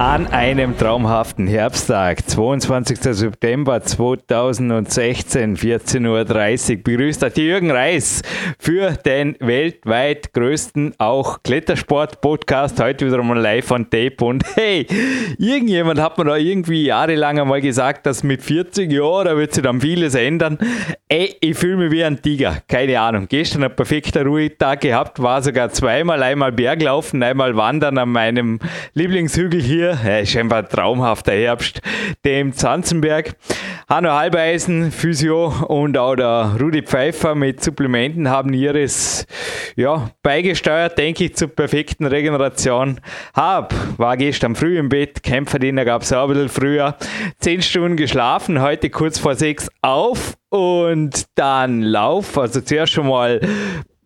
an einem traumhaften Herbsttag, 22. September 2016, 14.30 Uhr, begrüßt euch Jürgen Reis für den weltweit größten auch Klettersport-Podcast. Heute wieder mal live on Tape. Und hey, irgendjemand hat mir da irgendwie jahrelang einmal gesagt, dass mit 40 Jahren da wird sich dann vieles ändern. Ey, ich fühle mich wie ein Tiger. Keine Ahnung. Gestern ein perfekter Ruhetag gehabt, war sogar zweimal, einmal Berglaufen, einmal Wandern an meinem Lieblingshügel hier hier, einfach ein traumhafter Herbst, dem Zanzenberg. Hanno Halbeisen, Physio und auch der Rudi Pfeiffer mit Supplementen haben ihres ja, beigesteuert, denke ich, zur perfekten Regeneration. Hab, war gestern früh im Bett, Kämpferdiener gab es auch ein bisschen früher. Zehn Stunden geschlafen, heute kurz vor sechs auf und dann Lauf. Also zuerst schon mal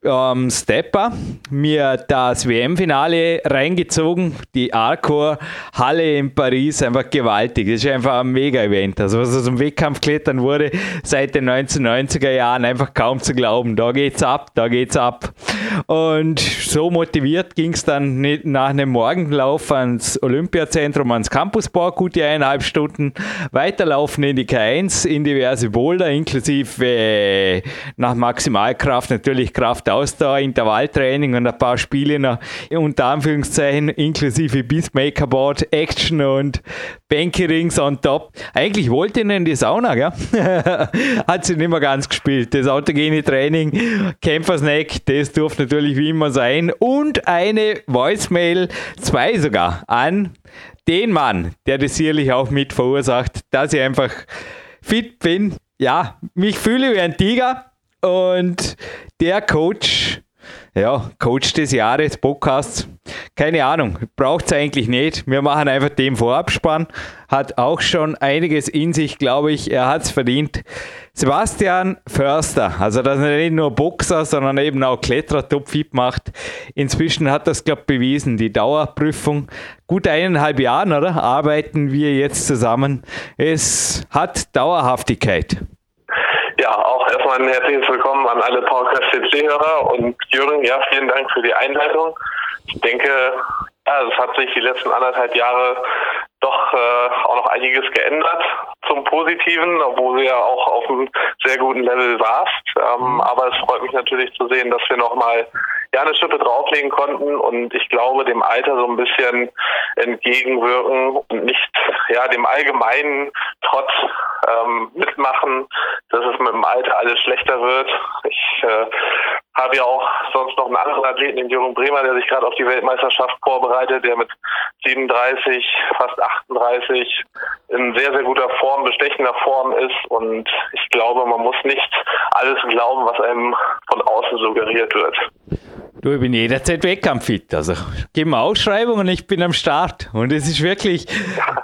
ähm, Stepper mir das WM-Finale reingezogen, die Arcor Halle in Paris, einfach gewaltig. Das ist einfach ein Mega-Event. Also was aus dem Wettkampf klettern wurde seit den 1990er Jahren, einfach kaum zu glauben. Da geht's ab, da geht's ab. Und so motiviert ging es dann nach einem Morgenlauf ans Olympiazentrum, ans Campuspark, gute eineinhalb Stunden weiterlaufen in die K1, in diverse Boulder, inklusive äh, nach Maximalkraft natürlich Kraft Ausdauer, Intervalltraining und ein paar Spiele noch unter Anführungszeichen inklusive Beastmaker Board, Action und Bankerings on top. Eigentlich wollte ich in die Sauna, gell? Hat sie nicht mehr ganz gespielt. Das autogene Training, Kämpfersnack, das durfte natürlich wie immer sein. Und eine Voicemail, zwei sogar, an den Mann, der das sicherlich auch mit verursacht, dass ich einfach fit bin. Ja, mich fühle wie ein Tiger und der Coach, ja, Coach des Jahres, Podcasts, keine Ahnung, braucht es eigentlich nicht. Wir machen einfach den Vorabspann. Hat auch schon einiges in sich, glaube ich. Er hat es verdient. Sebastian Förster, also dass er nicht nur Boxer, sondern eben auch Kletterer topfit macht. Inzwischen hat das, glaube ich, bewiesen. Die Dauerprüfung, gut eineinhalb Jahren, oder? Arbeiten wir jetzt zusammen. Es hat Dauerhaftigkeit. Ja, auch erstmal ein herzliches Willkommen an alle Podcast-CC-Hörer und Jürgen, ja, vielen Dank für die Einleitung. Ich denke, ja, es hat sich die letzten anderthalb Jahre doch äh, auch noch einiges geändert zum Positiven, obwohl du ja auch auf einem sehr guten Level warst. Ähm, aber es freut mich natürlich zu sehen, dass wir nochmal ja, eine Schippe drauflegen konnten und ich glaube, dem Alter so ein bisschen entgegenwirken und nicht ja dem allgemeinen Trotz ähm, mitmachen, dass es mit dem Alter alles schlechter wird. Ich äh, habe ja auch sonst noch einen anderen Athleten, den Jürgen Bremer, der sich gerade auf die Weltmeisterschaft vorbereitet, der mit 37, fast 38 in sehr, sehr guter Form, bestechender Form ist. Und ich glaube, man muss nicht alles glauben, was einem von außen suggeriert wird. Du, ich bin jederzeit wettkampffit. Also gib mir Ausschreibung und ich bin am Start. Und es ist wirklich,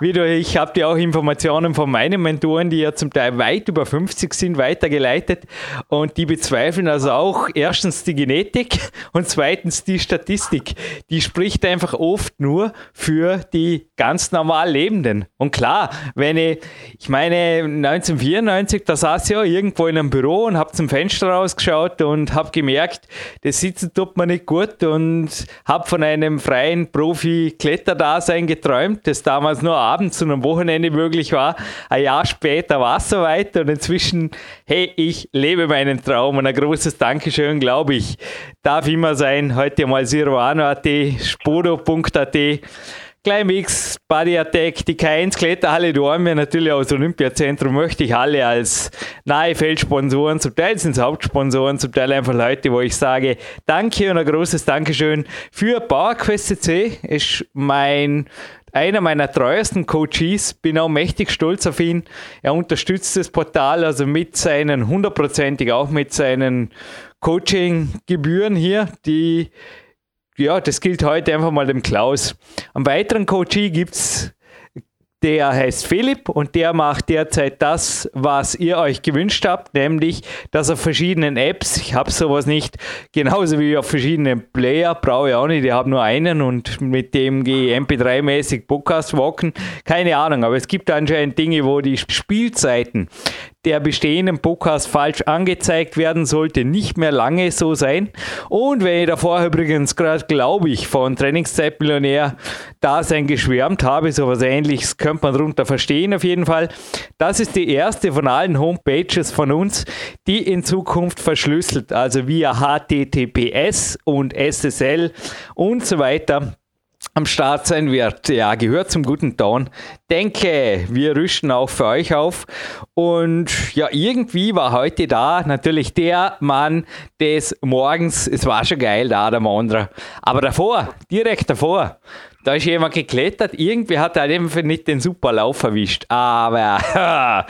wie du, ich habe dir auch Informationen von meinen Mentoren, die ja zum Teil weit über 50 sind, weitergeleitet. Und die bezweifeln also auch erstens die Genetik und zweitens die Statistik. Die spricht einfach oft nur für die ganz normal Lebenden. Und klar, wenn ich, ich meine, 1994, da saß ich ja irgendwo in einem Büro und habe zum Fenster rausgeschaut und habe gemerkt, das Sitzen tut man nicht gut und habe von einem freien Profi-Kletterdasein geträumt, das damals nur abends und am Wochenende möglich war. Ein Jahr später war es soweit und inzwischen, hey, ich lebe meinen Traum und ein großes Dankeschön, glaube ich, darf immer sein. Heute mal Siruano.at, spodo.at. Climax, Body Attack, die K1 Kletterhalle Dorme, natürlich aus Olympiazentrum möchte ich alle als nahe Feldsponsoren, zum Teil sind es Hauptsponsoren, zum Teil einfach Leute, wo ich sage, danke und ein großes Dankeschön für PowerQuest CC, ist mein einer meiner treuesten Coaches, bin auch mächtig stolz auf ihn. Er unterstützt das Portal also mit seinen, hundertprozentig auch mit seinen Coaching-Gebühren hier, die ja, das gilt heute einfach mal dem Klaus. Am weiteren Coachie gibt es Der heißt Philipp und der macht derzeit das, was ihr euch gewünscht habt, nämlich, dass auf verschiedenen Apps, ich habe sowas nicht, genauso wie auf verschiedenen Player, brauche ich auch nicht, ich habe nur einen und mit dem gehe ich MP3-mäßig Podcast walken, keine Ahnung, aber es gibt anscheinend Dinge, wo die Spielzeiten der bestehenden Podcast falsch angezeigt werden, sollte nicht mehr lange so sein. Und wenn ich davor übrigens gerade, glaube ich, von Trainingszeitmillionär da sein geschwärmt habe, so was ähnliches könnte man darunter verstehen auf jeden Fall. Das ist die erste von allen Homepages von uns, die in Zukunft verschlüsselt, also via HTTPS und SSL und so weiter am Start sein wird. Ja, gehört zum guten Ton. Denke, wir rüsten auch für euch auf. Und ja, irgendwie war heute da natürlich der Mann des Morgens. Es war schon geil, da der Mondra. Aber davor, direkt davor, da ist jemand geklettert. Irgendwie hat er einfach nicht den super Lauf erwischt. Aber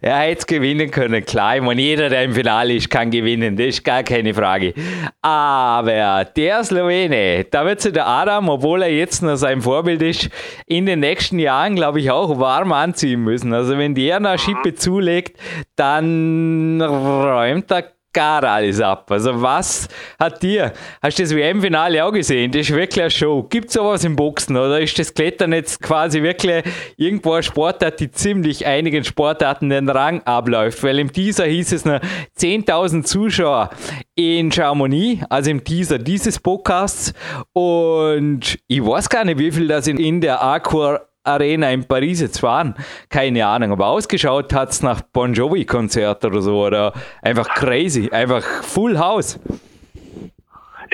er hätte es gewinnen können. Klar, ich meine, jeder, der im Finale ist, kann gewinnen. Das ist gar keine Frage. Aber der Slowene, da wird sich der Adam, obwohl er jetzt noch sein Vorbild ist, in den nächsten Jahren, glaube ich, auch warm anziehen müssen. Also, wenn der eine Schippe zulegt, dann räumt er gar alles ab. Also was hat dir, hast du das WM-Finale auch gesehen? Das ist wirklich eine Show. Gibt es sowas im Boxen oder ist das Klettern jetzt quasi wirklich irgendwo ein Sportart, die ziemlich einigen Sportarten den Rang abläuft? Weil im Teaser hieß es noch 10.000 Zuschauer in Chamonix, also im Teaser dieses Podcasts und ich weiß gar nicht, wie viel das in der Aqua Arena in Paris jetzt waren. Keine Ahnung, aber ausgeschaut hat es nach Bon Jovi-Konzert oder so oder einfach crazy, einfach Full House.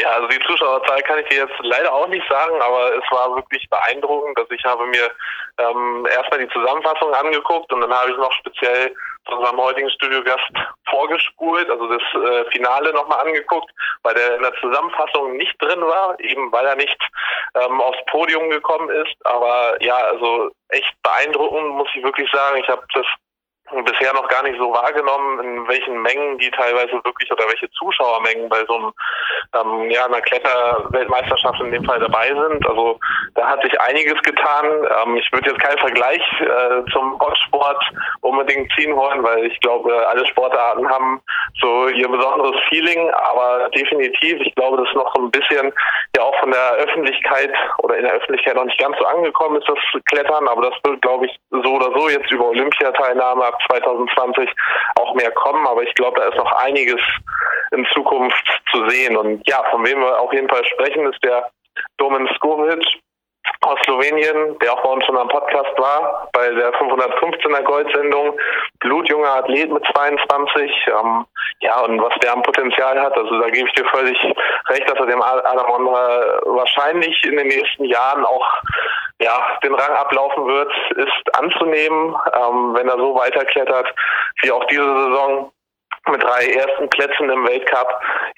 Ja, also die Zuschauerzahl kann ich dir jetzt leider auch nicht sagen, aber es war wirklich beeindruckend. Also ich habe mir ähm, erstmal die Zusammenfassung angeguckt und dann habe ich noch speziell unserem heutigen Studiogast vorgespult, also das äh, Finale nochmal angeguckt, weil der in der Zusammenfassung nicht drin war, eben weil er nicht ähm, aufs Podium gekommen ist. Aber ja, also echt beeindruckend, muss ich wirklich sagen. Ich habe das bisher noch gar nicht so wahrgenommen, in welchen Mengen die teilweise wirklich oder welche Zuschauermengen bei so einem, ähm, ja, einer Kletterweltmeisterschaft in dem Fall dabei sind. Also da hat sich einiges getan. Ähm, ich würde jetzt keinen Vergleich äh, zum Boxsport unbedingt ziehen wollen, weil ich glaube, alle Sportarten haben so ihr besonderes Feeling, aber definitiv, ich glaube, das ist noch so ein bisschen ja auch von der Öffentlichkeit oder in der Öffentlichkeit noch nicht ganz so angekommen ist, das Klettern, aber das wird, glaube ich, so oder so jetzt über Olympiateilnahme ab 2020 auch mehr kommen. Aber ich glaube, da ist noch einiges in Zukunft zu sehen. Und ja, von wem wir auf jeden Fall sprechen, ist der Domen Skovic aus Slowenien, der auch bei uns schon am Podcast war, bei der 515er Goldsendung. Blutjunger Athlet mit 22. Ähm, ja, und was der am Potenzial hat, also da gebe ich dir völlig recht, dass er dem Adam Ondra wahrscheinlich in den nächsten Jahren auch ja, den Rang ablaufen wird, ist anzunehmen, ähm, wenn er so weiterklettert wie auch diese Saison mit drei ersten Plätzen im Weltcup.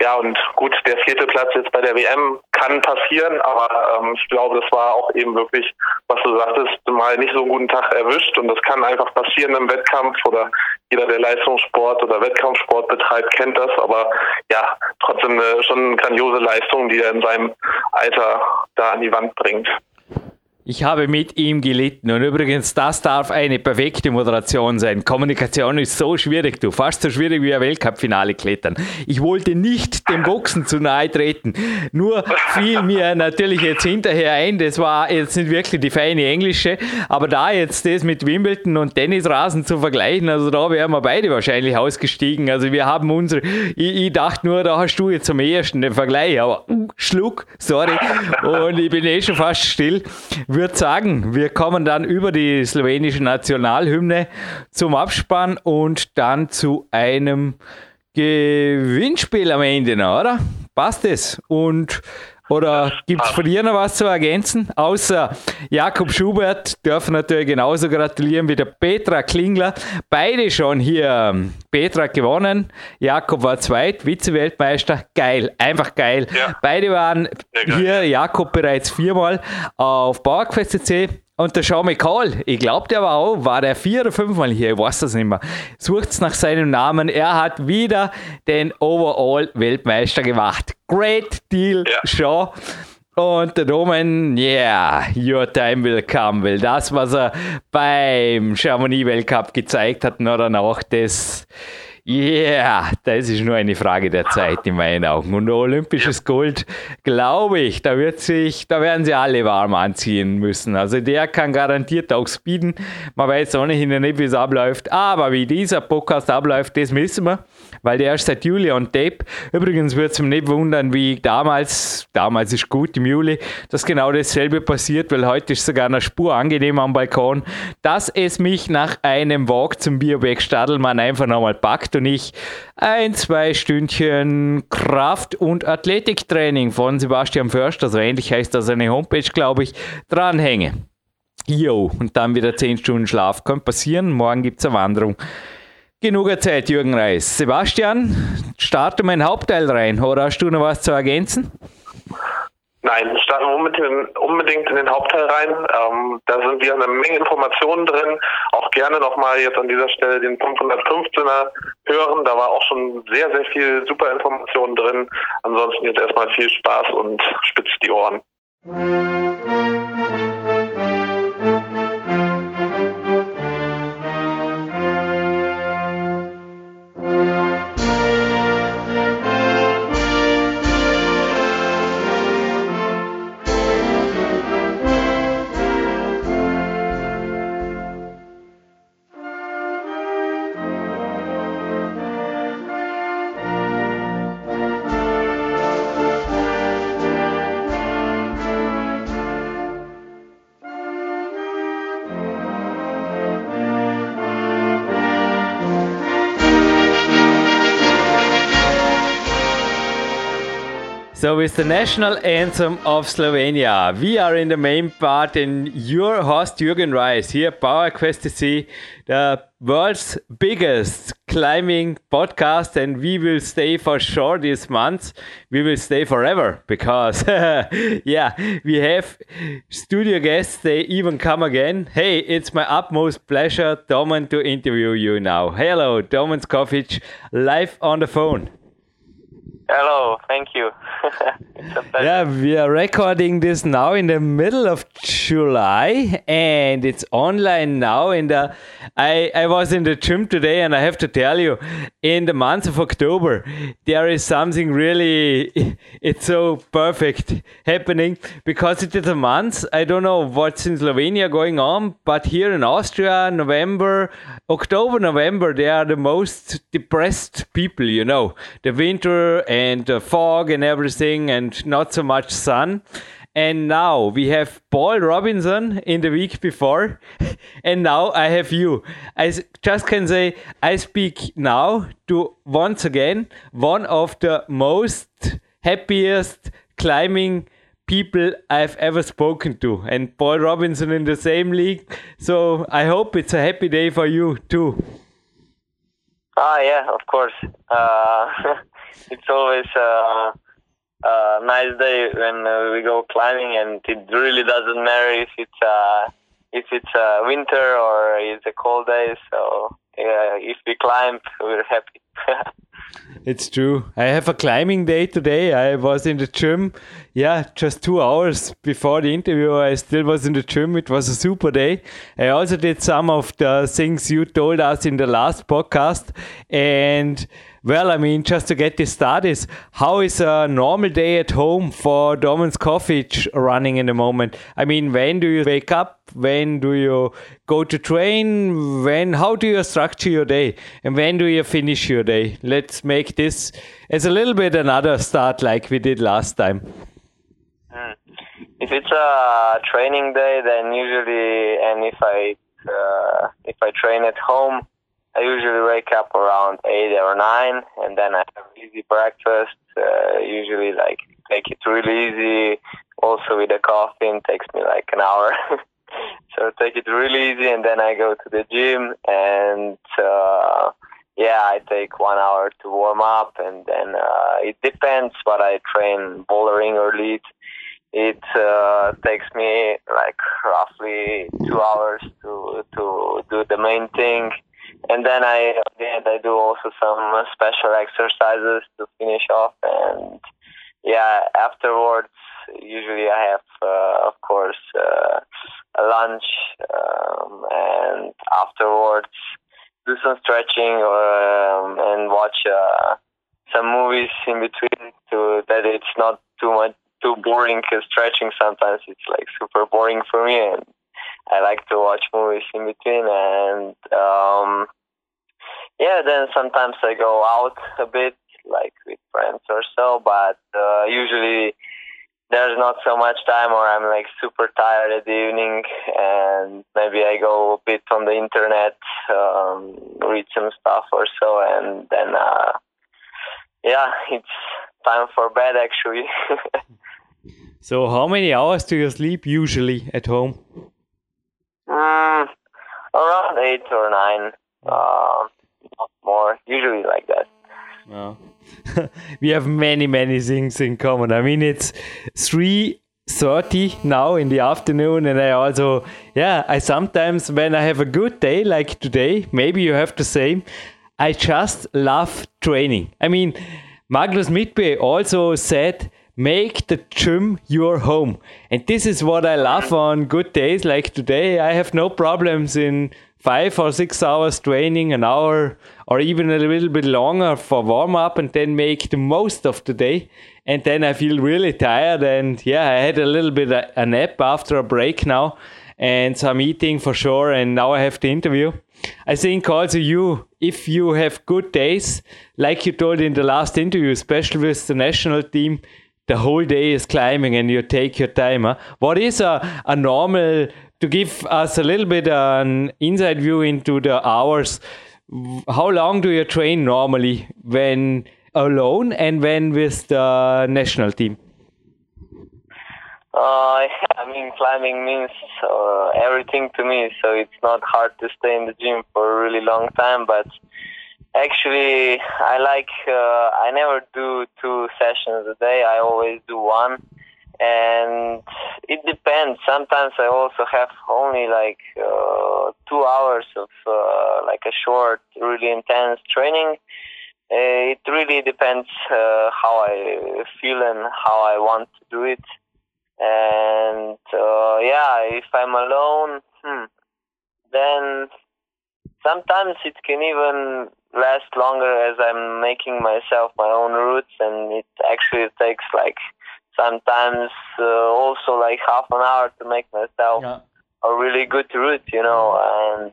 Ja, und gut, der vierte Platz jetzt bei der WM kann passieren, aber ähm, ich glaube, das war auch eben wirklich, was du sagtest, mal nicht so einen guten Tag erwischt und das kann einfach passieren im Wettkampf oder jeder, der Leistungssport oder Wettkampfsport betreibt, kennt das, aber ja, trotzdem eine, schon eine grandiose Leistung, die er in seinem Alter da an die Wand bringt. Ich habe mit ihm gelitten. Und übrigens, das darf eine perfekte Moderation sein. Kommunikation ist so schwierig, du. Fast so schwierig wie ein Weltcup-Finale klettern. Ich wollte nicht dem Boxen zu nahe treten. Nur fiel mir natürlich jetzt hinterher ein, das war jetzt nicht wirklich die feine englische, aber da jetzt das mit Wimbledon und Tennisrasen zu vergleichen, also da wären wir beide wahrscheinlich ausgestiegen. Also wir haben unsere, ich, ich dachte nur, da hast du jetzt zum ersten den Vergleich, aber Schluck, sorry. Und ich bin eh schon fast still würde sagen, wir kommen dann über die slowenische Nationalhymne zum Abspann und dann zu einem Gewinnspiel am Ende, oder? Passt es? Und oder gibt es von dir noch was zu ergänzen? Außer Jakob Schubert dürfen natürlich genauso gratulieren wie der Petra Klingler. Beide schon hier. Petra gewonnen, Jakob war zweit, Vize-Weltmeister. Geil, einfach geil. Ja. Beide waren hier, Jakob bereits viermal auf PowerQuest.cc. Und der Sean McCall, ich glaube, der war auch, war der vier oder fünfmal hier, ich weiß das nicht mehr. Sucht nach seinem Namen. Er hat wieder den Overall-Weltmeister gemacht. Great Deal, ja. Sean. Und der Roman, yeah, your time will come, weil das, was er beim Chamonix Weltcup gezeigt hat, nur danach, das yeah, das ist nur eine Frage der Zeit in meinen Augen. Und olympisches Gold, glaube ich, da wird sich, da werden sie alle warm anziehen müssen. Also der kann garantiert auch speeden. Man weiß ohnehin nicht, wie es abläuft. Aber wie dieser Podcast abläuft, das wissen wir, weil der ist seit Juli on Tape. Übrigens wird es mich nicht wundern, wie damals, damals ist gut im Juli, dass genau dasselbe passiert, weil heute ist sogar eine Spur angenehm am Balkon, dass es mich nach einem Walk zum Bioberg Stadelmann einfach nochmal packt und ich ein, zwei Stündchen Kraft- und Athletiktraining von Sebastian Förster, so ähnlich heißt das seine Homepage, glaube ich, dranhänge. Jo, und dann wieder 10 Stunden Schlaf. Könnte passieren, morgen gibt es eine Wanderung. Genug Zeit, Jürgen Reis. Sebastian, starte mein Hauptteil rein. Oder hast du noch was zu ergänzen? Nein, starten wir unbedingt, in den Hauptteil rein. Ähm, da sind wieder eine Menge Informationen drin. Auch gerne nochmal jetzt an dieser Stelle den 515er hören. Da war auch schon sehr, sehr viel super Informationen drin. Ansonsten jetzt erstmal viel Spaß und spitzt die Ohren. With the national anthem of Slovenia, we are in the main part, and your host Jürgen Reis here, Power Quest.cc the world's biggest climbing podcast, and we will stay for sure this month. We will stay forever because, yeah, we have studio guests. They even come again. Hey, it's my utmost pleasure, Domen, to interview you now. Hello, Domen Škofic, live on the phone. Hello, thank you. yeah, we are recording this now in the middle of July and it's online now in the uh, I I was in the gym today and I have to tell you in the month of October there is something really it's so perfect happening because it is a month I don't know what's in Slovenia going on but here in Austria November October November they are the most depressed people you know the winter and and uh, fog and everything and not so much sun. And now we have Paul Robinson in the week before, and now I have you. I just can say I speak now to once again one of the most happiest climbing people I've ever spoken to, and Paul Robinson in the same league. So I hope it's a happy day for you too. Ah, yeah, of course. Uh, it's always a, a nice day when uh, we go climbing, and it really doesn't matter if it's uh, if it's uh, winter or it's a cold day. So yeah, if we climb, we're happy. It's true. I have a climbing day today. I was in the gym. Yeah, just two hours before the interview, I still was in the gym. It was a super day. I also did some of the things you told us in the last podcast. And well, I mean, just to get this started, how is a normal day at home for Domen Škofic running in the moment? I mean, when do you wake up? When do you go to train? When? How do you structure your day? And when do you finish your day? Let's make this as a little bit another start like we did last time. Hmm. If it's a training day, then usually, and if I uh, if I train at home, I usually wake up around eight or nine, and then I have easy breakfast. Uh, usually, like take it really easy. Also with the coffee, it takes me like an hour. so take it really easy, and then I go to the gym, and uh, yeah, I take one hour to warm up, and then uh, it depends what I train, bouldering or lead. It uh, takes me like roughly two hours to to do the main thing and then I end I do also some special exercises to finish off, and yeah, afterwards usually I have, uh, of course, uh, lunch, um, and afterwards do some stretching or um, and watch uh, some movies in between to that it's not too much too boring because stretching sometimes it's like super boring for me and I like to watch movies in between and um yeah then sometimes I go out a bit like with friends or so but uh, usually there's not so much time or I'm like super tired at the evening and maybe I go a bit on the internet um, read some stuff or so and then uh, yeah it's time for bed actually So, how many hours do you sleep usually at home? Mm, around eight or nine, uh, more. Usually like that. We have many, many things in common. I mean, it's three thirty now in the afternoon, and I also, yeah, I sometimes when I have a good day like today, maybe you have the same. I just love training. I mean, Magnus Midtbø also said make the gym your home. And this is what I love on good days like today. I have no problems in five or six hours training, an hour or even a little bit longer for warm up, and then make the most of the day. And then I feel really tired. And yeah, I had a little bit of a nap after a break now and some eating for sure. And now I have the interview. I think also you, if you have good days, like you told in the last interview, especially with the national team, the whole day is climbing and you take your time. Huh? What is a, a normal, to give us a little bit an inside view into the hours, how long do you train normally when alone and when with the national team? Uh, I mean, climbing means uh, everything to me, so it's not hard to stay in the gym for a really long time, but Actually, I like. Uh, I never do two sessions a day. I always do one, and it depends. Sometimes I also have only like uh, two hours of uh, like a short, really intense training. Uh, it really depends uh, how I feel and how I want to do it. And uh, yeah, if I'm alone, hmm, then sometimes it can even last longer as I'm making myself my own routes, and it actually takes like sometimes uh, also like half an hour to make myself yeah. a really good route, you know, and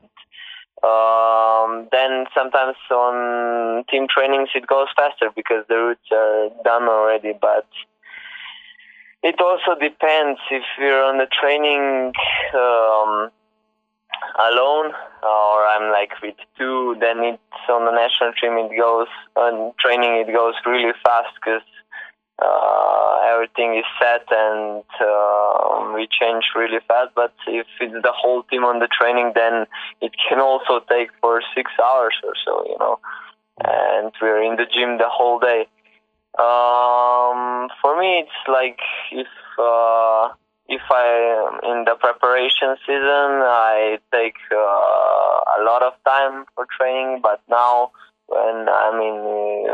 um, then sometimes on team trainings it goes faster because the routes are done already, but it also depends if you're on the training um, alone or I'm like with two, then it's on the national team. It goes on training. It goes really fast because uh, everything is set and uh, we change really fast. But if it's the whole team on the training, then it can also take for six hours or so, you know. And we're in the gym the whole day. Um, for me, it's like if. Uh, if I in the preparation season, I take uh, a lot of time for training. But now, when I mean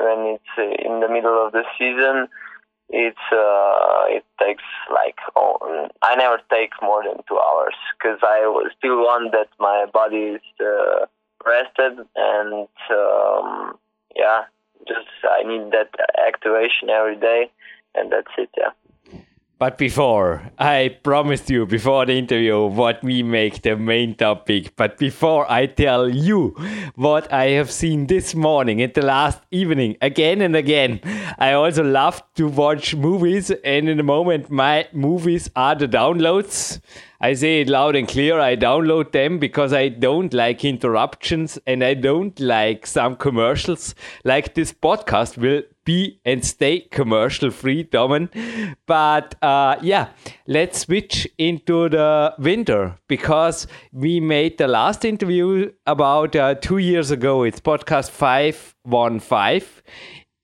when it's in the middle of the season, it's uh, it takes like oh, I never take more than two hours because I still want that my body is uh, rested and um, yeah, just I need that activation every day, and that's it. Yeah. But before, I promised you before the interview what we make the main topic. But before I tell you what I have seen this morning and the last evening again and again, I also love to watch movies. And in the moment, my movies are the downloads. I say it loud and clear. I download them because I don't like interruptions and I don't like some commercials. Like this podcast will be and stay commercial free, Domen. But uh, yeah, let's switch into the winter because we made the last interview about uh, two years ago. It's podcast 515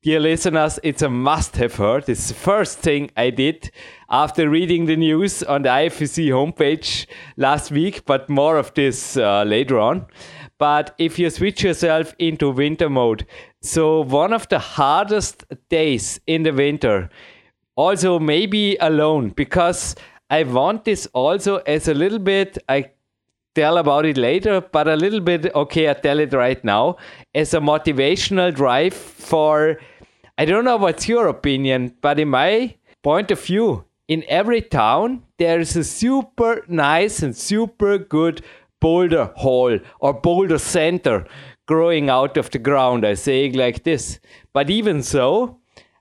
Dear listeners, it's a must have heard. It's the first thing I did after reading the news on the IFSC homepage last week, but more of this uh, later on. But if you switch yourself into winter mode, so one of the hardest days in the winter also maybe alone because I want this also as a little bit. I tell about it later, but a little bit. Okay, I tell it right now as a motivational drive for. I don't know what's your opinion, but in my point of view, in every town there is a super nice and super good boulder hall or boulder center growing out of the ground. I say it like this. But even so,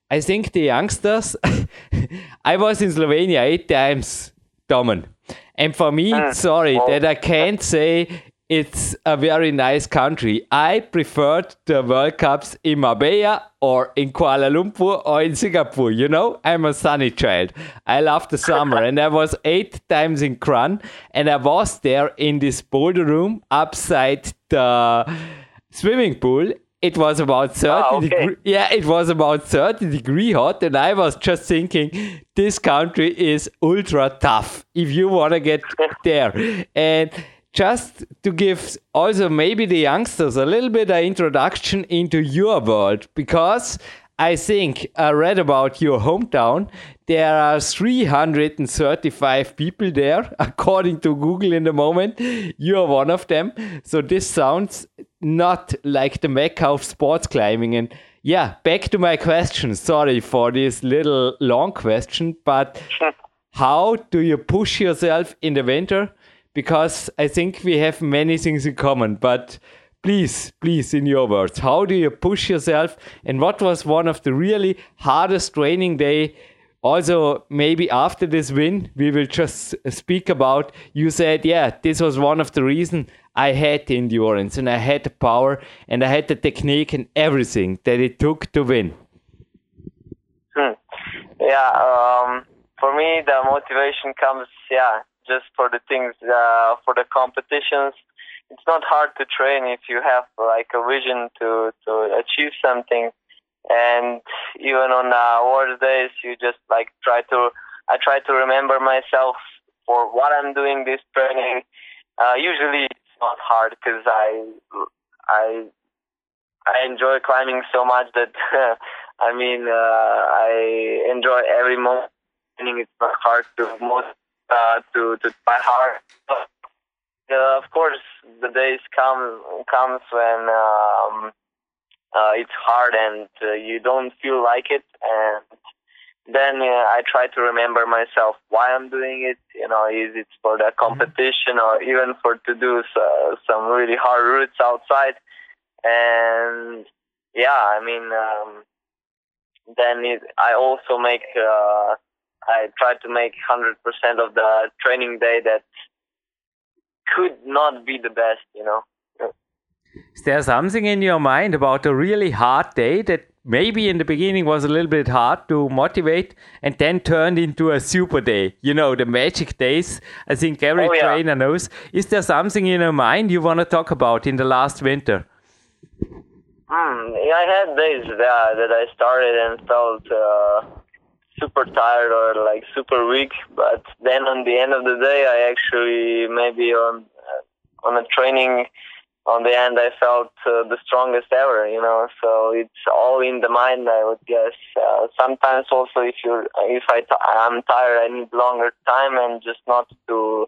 I think the youngsters, I was in Slovenia eight times, Domen. And for me, mm. sorry that I can't say it's a very nice country. I preferred the World Cups in Marbella or in Kuala Lumpur or in Singapore. You know, I'm a sunny child. I love the summer. and I was eight times in Kranj and I was there in this boulder room upside the swimming pool it was about 30 ah, okay. degree, yeah it was about 30 degree hot and i was just thinking this country is ultra tough if you want to get there and just to give also maybe the youngsters a little bit of introduction into your world because I think I read about your hometown. There are 335 people there, according to Google in the moment. You are one of them. So this sounds not like the mecca of sports climbing. And yeah, back to my question. Sorry for this little long question, but how do you push yourself in the winter? Because I think we have many things in common, but please, please, in your words, how do you push yourself? And what was one of the really hardest training day? Also, maybe after this win, we will just speak about. You said, yeah, this was one of the reasons I had the endurance and I had the power and I had the technique and everything that it took to win. Hmm. Yeah, um, for me, the motivation comes, yeah, just for the things, uh, for the competitions it's not hard to train if you have like a vision to to achieve something and even on uh, worst days you just like try to i try to remember myself for what i'm doing this training. Uh, usually it's not hard because i i i enjoy climbing so much that i mean uh, i enjoy every moment. It's not hard to most uh, to to try hard. Uh, of course, the days come comes when um, uh, it's hard and uh, you don't feel like it, and then uh, I try to remember myself why I'm doing it. You know, is it for the mm-hmm. competition or even for to do so, some really hard routes outside? And yeah, I mean, um, then it, I also make. Uh, I try to make 100% of the training day that could not be the best, you know. Is there something in your mind about a really hard day that maybe in the beginning was a little bit hard to motivate and then turned into a super day? You know, the magic days. I think every oh, yeah. trainer knows. Is there something in your mind you want to talk about in the last winter? Mm, yeah, I had days that, that I started and felt uh, super tired or like super weak. But then on the end of the day, I actually maybe on uh, on a training on the end I felt uh, the strongest ever. You know, so it's all in the mind. I would guess. Uh, sometimes also if you if I t- I'm tired, I need longer time and just not to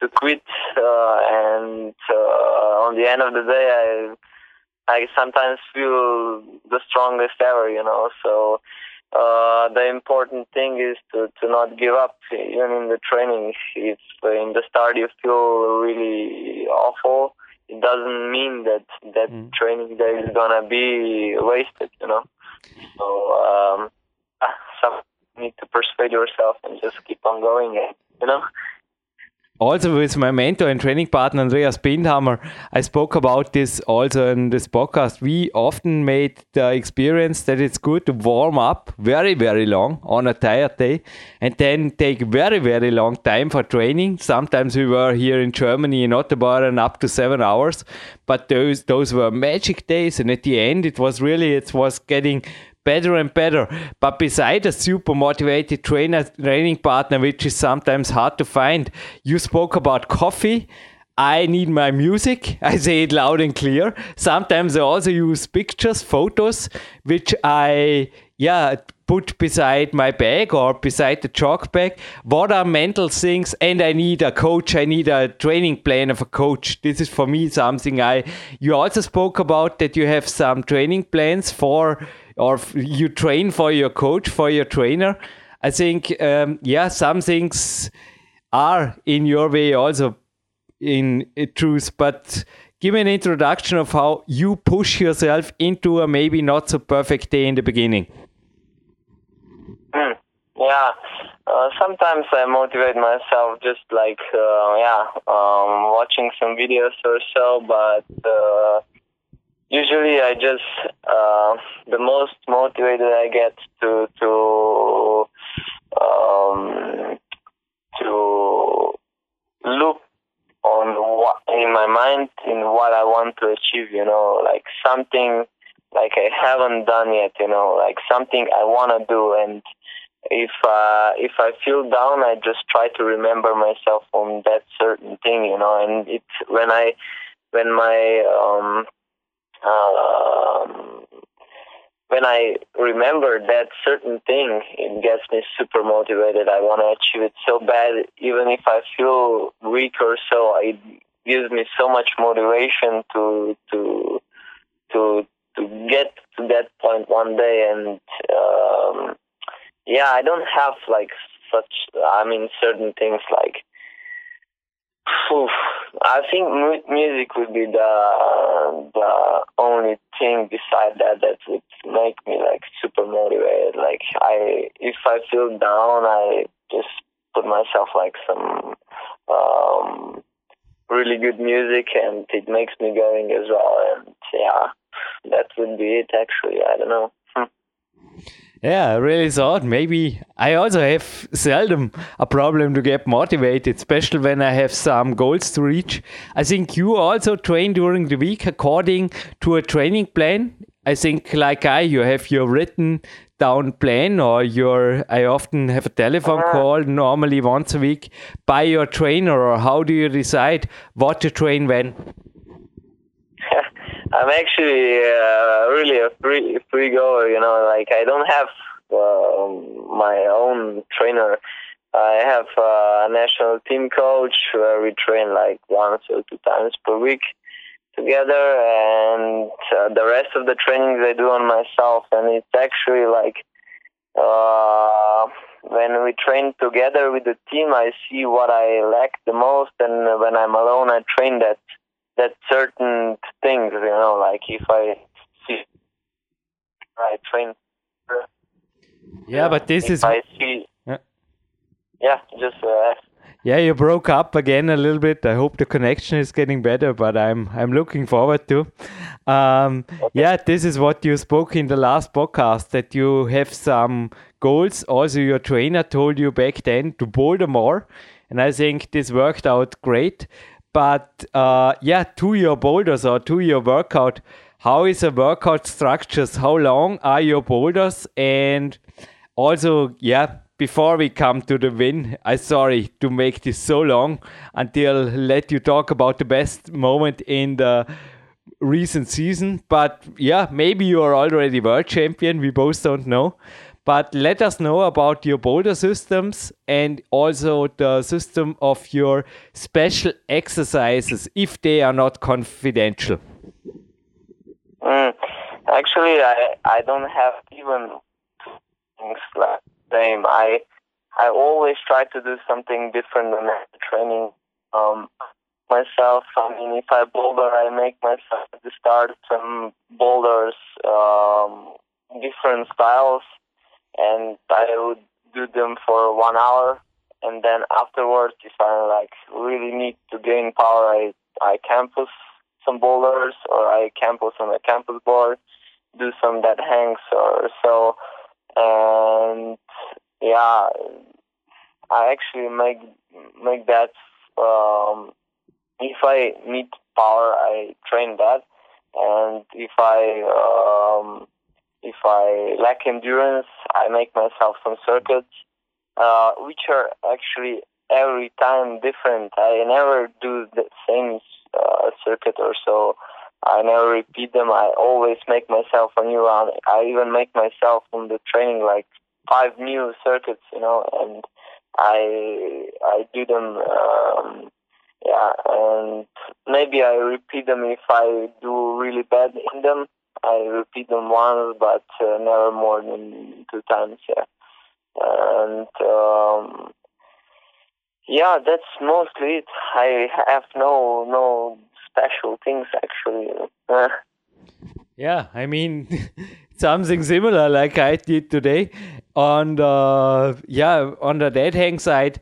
to quit. Uh, and uh, on the end of the day, I I sometimes feel the strongest ever. You know, so uh, the important thing is to, to not give up even in the training. If in the start you feel really awful, it doesn't mean that that mm. training day is gonna be wasted, you know. So um, ah, some need to persuade yourself and just keep on going, you know also with my mentor and training partner Andreas Bindhammer, I spoke about this also in this podcast. We often made the experience that it's good to warm up very, very long on a tired day and then take very, very long time for training. Sometimes we were here in Germany in Ottobrunn up to seven hours, but those those were magic days and at the end it was really it was getting better and better. But beside a super motivated trainer, training partner, which is sometimes hard to find, you spoke about coffee. I need my music. I say it loud and clear. Sometimes I also use pictures, photos, which I yeah, put beside my bag or beside the chalk bag? What are mental things? And I need a coach. I need a training plan of a coach. This is for me something I. You also spoke about that you have some training plans for, or you train for your coach, for your trainer. I think, um, yeah, some things are in your way also in truth, but give me an introduction of how you push yourself into a maybe not so perfect day in the beginning. Mm, yeah, uh, sometimes I motivate myself just like uh, yeah, um, watching some videos or so, but uh, usually I just uh, the most motivated I get to to um, to look on what in my mind in what I want to achieve. You know, like something like I haven't done yet. You know, like something I want to do. And if uh, if I feel down, I just try to remember myself on that certain thing. You know, and it's when I when my um, uh, when I remember that certain thing, it gets me super motivated. I want to achieve it so bad, even if I feel weak or so. It gives me so much motivation to to to to get to that point one day. And um, yeah, I don't have like such. I mean, certain things like. I think music would be the the only thing beside that that would make me like super motivated. Like I, if I feel down, I just put myself like some um, really good music, and it makes me going as well. And yeah, that would be it. Actually, I don't know. Yeah, I really thought maybe I also have seldom a problem to get motivated, especially when I have some goals to reach. I think you also train during the week according to a training plan. I think, like I, you have your written down plan, or your I often have a telephone uh-huh. call normally once a week by your trainer, or how do you decide what to train when? I'm actually uh, really a free free goer. You know, like I don't have uh, my own trainer. I have uh, a national team coach where we train like once or two times per week together, and uh, the rest of the trainings I do on myself. And it's actually like uh, when we train together with the team, I see what I lack the most, and when I'm alone, I train that that certain things, you know, like if I see, I train. Yeah, but this if is. I see. Yeah, yeah just. Uh, yeah, you broke up again a little bit. I hope the connection is getting better, but I'm I'm looking forward to. Um, okay. Yeah, this is what you spoke in the last podcast that you have some goals. Also, your trainer told you back then to boulder more, and I think this worked out great. But uh, yeah, to your boulders or to your workout, how is a workout structures? How long are your boulders? And also, yeah, before we come to the win, I sorry to make this so long until let you talk about the best moment in the recent season. But yeah, maybe you are already world champion. We both don't know. But let us know about your boulder systems and also the system of your special exercises if they are not confidential. Mm, actually, I I don't have even things like same. I I always try to do something different than training um, myself. I mean, if I boulder, I make myself start some boulders, um, different styles and I would do them for one hour, and then afterwards, if I like really need to gain power, I I campus some boulders or I campus on a campus board, do some dead hangs or so, and yeah, I actually make make that. Um, if I need power, I train that, and if I um, if I lack endurance, I make myself some circuits, uh, which are actually every time different. I never do the same uh, circuit or so. I never repeat them. I always make myself a new round. I even make myself on the training like five new circuits, you know, and I I do them. Um, yeah, and maybe I repeat them if I do really bad in them. I repeat them once, but uh, never more than two times. Yeah, and um, yeah, that's mostly it. I have no no special things actually. yeah, I mean something similar like I did today. On the yeah, on the dead hang side,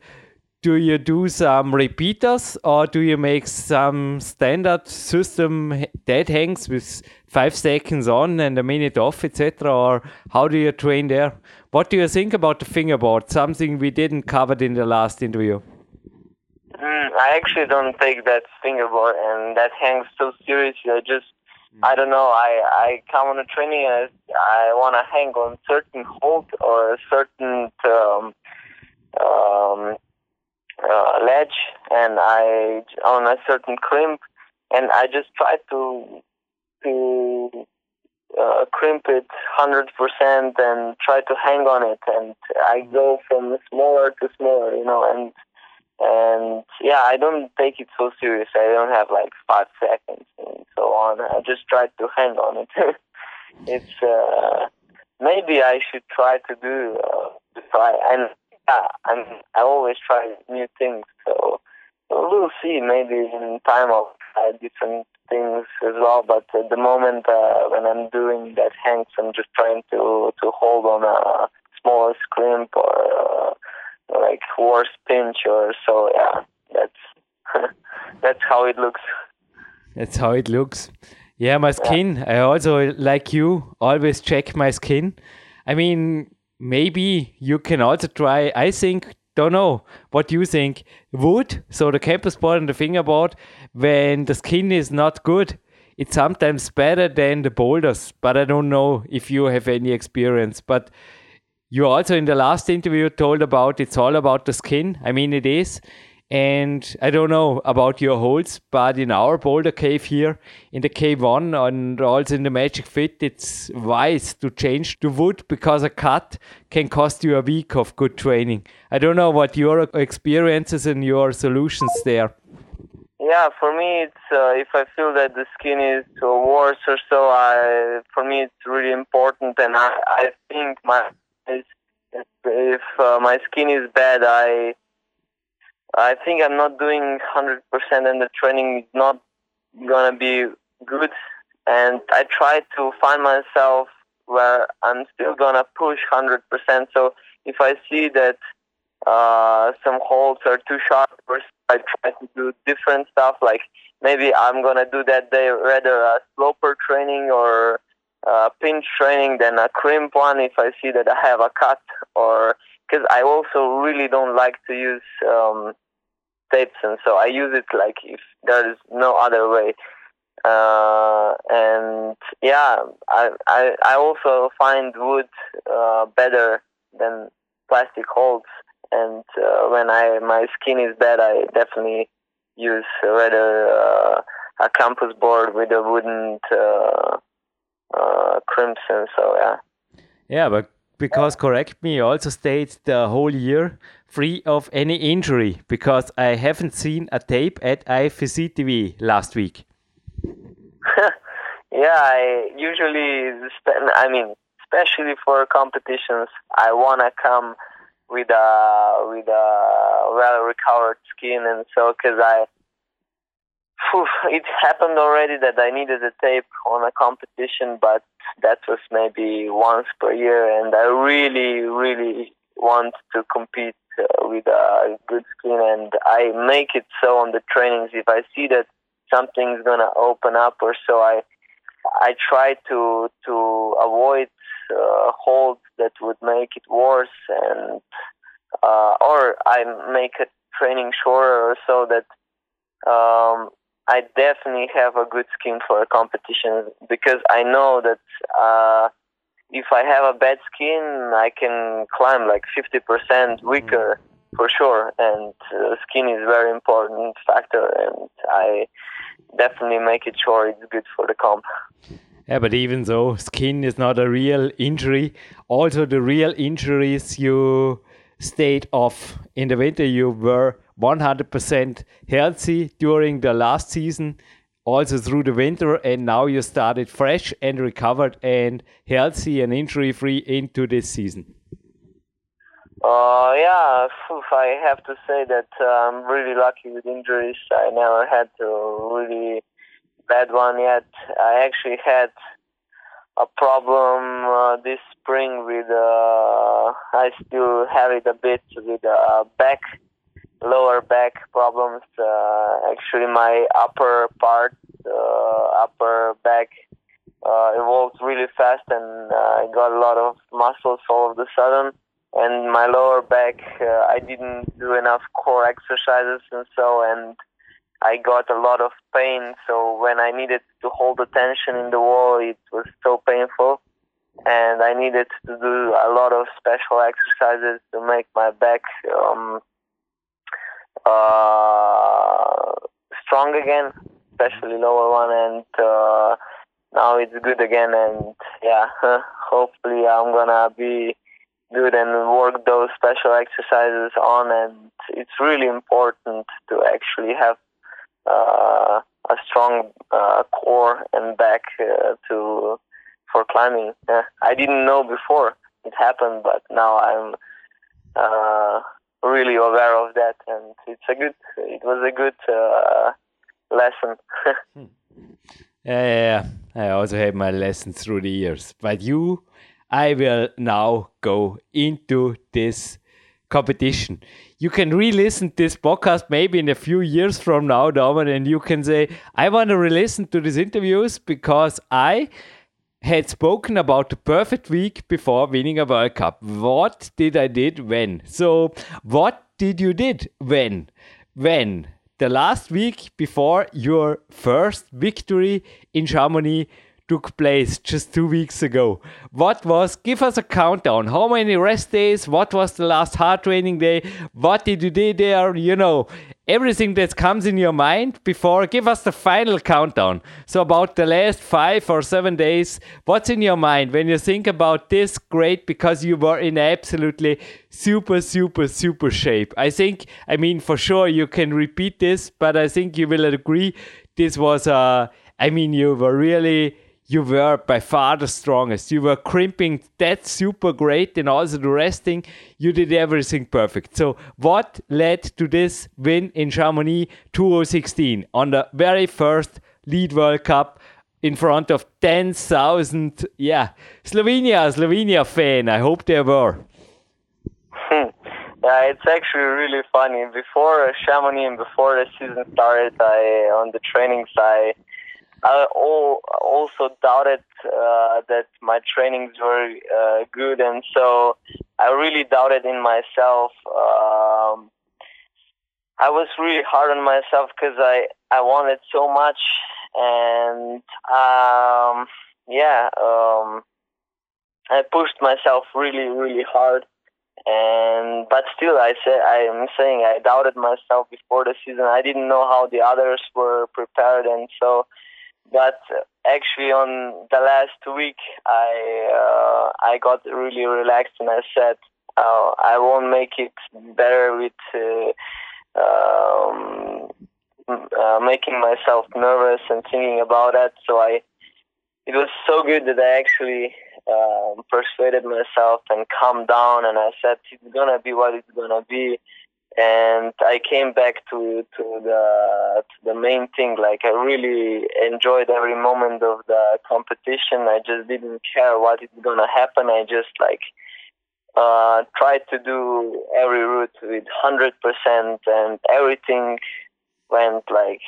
do you do some repeaters or do you make some standard system dead hangs with five seconds on and a minute off, etc. Or how do you train there? What do you think about the fingerboard? Something we didn't cover in the last interview. Mm, I actually don't take that fingerboard and that hangs so seriously. I just, mm. I don't know. I I come on a training and I, I want to hang on certain hold or a certain um, um, uh, ledge, and I on a certain crimp, and I just try to to uh, crimp it hundred percent and try to hang on it, and I go from smaller to smaller, you know, and and yeah, I don't take it so serious. I don't have like five seconds and so on. I just try to hang on it. it's uh, maybe I should try to do uh, try and yeah, I'm I always try new things. So we'll see. Maybe in time I'll try different things as well. But at the moment, uh, when I'm doing that hangs, I'm just trying to to hold on a smaller scrimp or uh, like horse pinch or so. Yeah, that's that's how it looks. That's how it looks. Yeah, my skin. Yeah. I also like you always check my skin. I mean, maybe you can also try. I think don't know what you think. Wood, so the campus board and the fingerboard, when the skin is not good, it's sometimes better than the boulders. But I don't know if you have any experience. But you also in the last interview told about it's all about the skin. I mean, it is. And I don't know about your holes, but in our boulder cave here, in the K1 and also in the Magic Fit, it's wise to change to wood because a cut can cost you a week of good training. I don't know what your experiences and your solutions there. Yeah, for me, it's uh, if I feel that the skin is worse or so, I for me it's really important, and I I think my if uh, my skin is bad, I I think I'm not doing 100% and the training is not gonna be good. And I try to find myself where I'm still gonna push 100%. So if I see that uh, some holds are too sharp, I try to do different stuff. Like maybe I'm gonna do that day rather a sloper training or a pinch training than a crimp one. If I see that I have a cut, or because I also really don't like to use um, tapes, and so I use it like if there is no other way. Uh, and yeah, I, I I also find wood uh, better than plastic holds. And uh, when I my skin is bad, I definitely use rather uh, a campus board with a wooden uh, uh, crimson. So yeah. Yeah, but because correct me, also stayed the whole year free of any injury because I haven't seen a tape at IFSC TV last week. yeah, I usually, I mean, especially for competitions, I want to come with a with a well recovered skin, and so because I, it happened already that I needed a tape on a competition, but that was maybe once per year, and I really, really want to compete uh, with a good skin, and I make it so on the trainings. If I see that something's gonna open up or so, I I try to to avoid uh, holds that would make it worse, and uh, or I make a training shorter or so that um, I definitely have a good skin for a competition because I know that uh, if I have a bad skin, I can climb like 50% weaker mm. for sure. And uh, skin is very important factor. And I, definitely make it sure it's good for the comp. Yeah, but even though skin is not a real injury, also the real injuries you stayed of in the winter, you were 100% healthy during the last season, also through the winter, and now you started fresh and recovered and healthy and injury free into this season. Uh, yeah, I have to say that uh, I'm really lucky with injuries. I never had a really bad one yet. I actually had a problem uh, this spring with, uh, I still have it a bit with uh, back, lower back problems. Uh, actually, my upper part, uh, upper back, uh, evolved really fast and uh, I got a lot of muscles all of a sudden and my lower back uh, I didn't do enough core exercises and so and I got a lot of pain so when I needed to hold the tension in the wall it was so painful and I needed to do a lot of special exercises to make my back um, uh, strong again especially lower one and uh, now it's good again and yeah hopefully I'm gonna be good and work those special exercises on and it's really important to actually have uh, a strong uh, core and back uh, to for climbing i didn't know before it happened but now i'm uh, really aware of that and it's a good it was a good uh, lesson. Yeah, yeah, yeah. I also had my lessons through the years. But you I will now go into this competition. You can re-listen this podcast maybe in a few years from now, Domen, and you can say, I want to re-listen to these interviews because I had spoken about the perfect week before winning a World Cup. What did I did when? So what did you did when? When? The last week before your first victory in Chamonix took place just two weeks ago. What was, give us a countdown. How many rest days? What was the last hard training day? What did you do there? You know, everything that comes in your mind before, give us the final countdown. So, about the last five or seven days, what's in your mind when you think about this great because you were in absolutely super, super, super shape? I think, I mean, for sure you can repeat this, but I think you will agree this was, uh, I mean, you were really you were by far the strongest. You were crimping that super great and also the resting. You did everything perfect. So, what led to this win in Chamonix 2016 on the very first Lead World Cup in front of 10,000, yeah, Slovenia, Slovenia fan. I hope they were. Yeah, it's actually really funny. Before Chamonix and before the season started, I on the training side I also doubted uh, that my trainings were uh, good, and so I really doubted in myself. Um, I was really hard on myself because I I wanted so much, and um, yeah, um, I pushed myself really really hard, and but still I say I'm saying I doubted myself before the season. I didn't know how the others were prepared, and so but actually on the last week I uh, I got really relaxed and I said uh, I won't make it better with uh, um, uh, making myself nervous and thinking about that so I it was so good that I actually um, persuaded myself and calmed down and I said it's gonna be what it's gonna be and I came back to to the to the main thing. Like I really enjoyed every moment of the competition. I just didn't care what is gonna happen. I just like uh, tried to do every route with hundred percent, and everything went like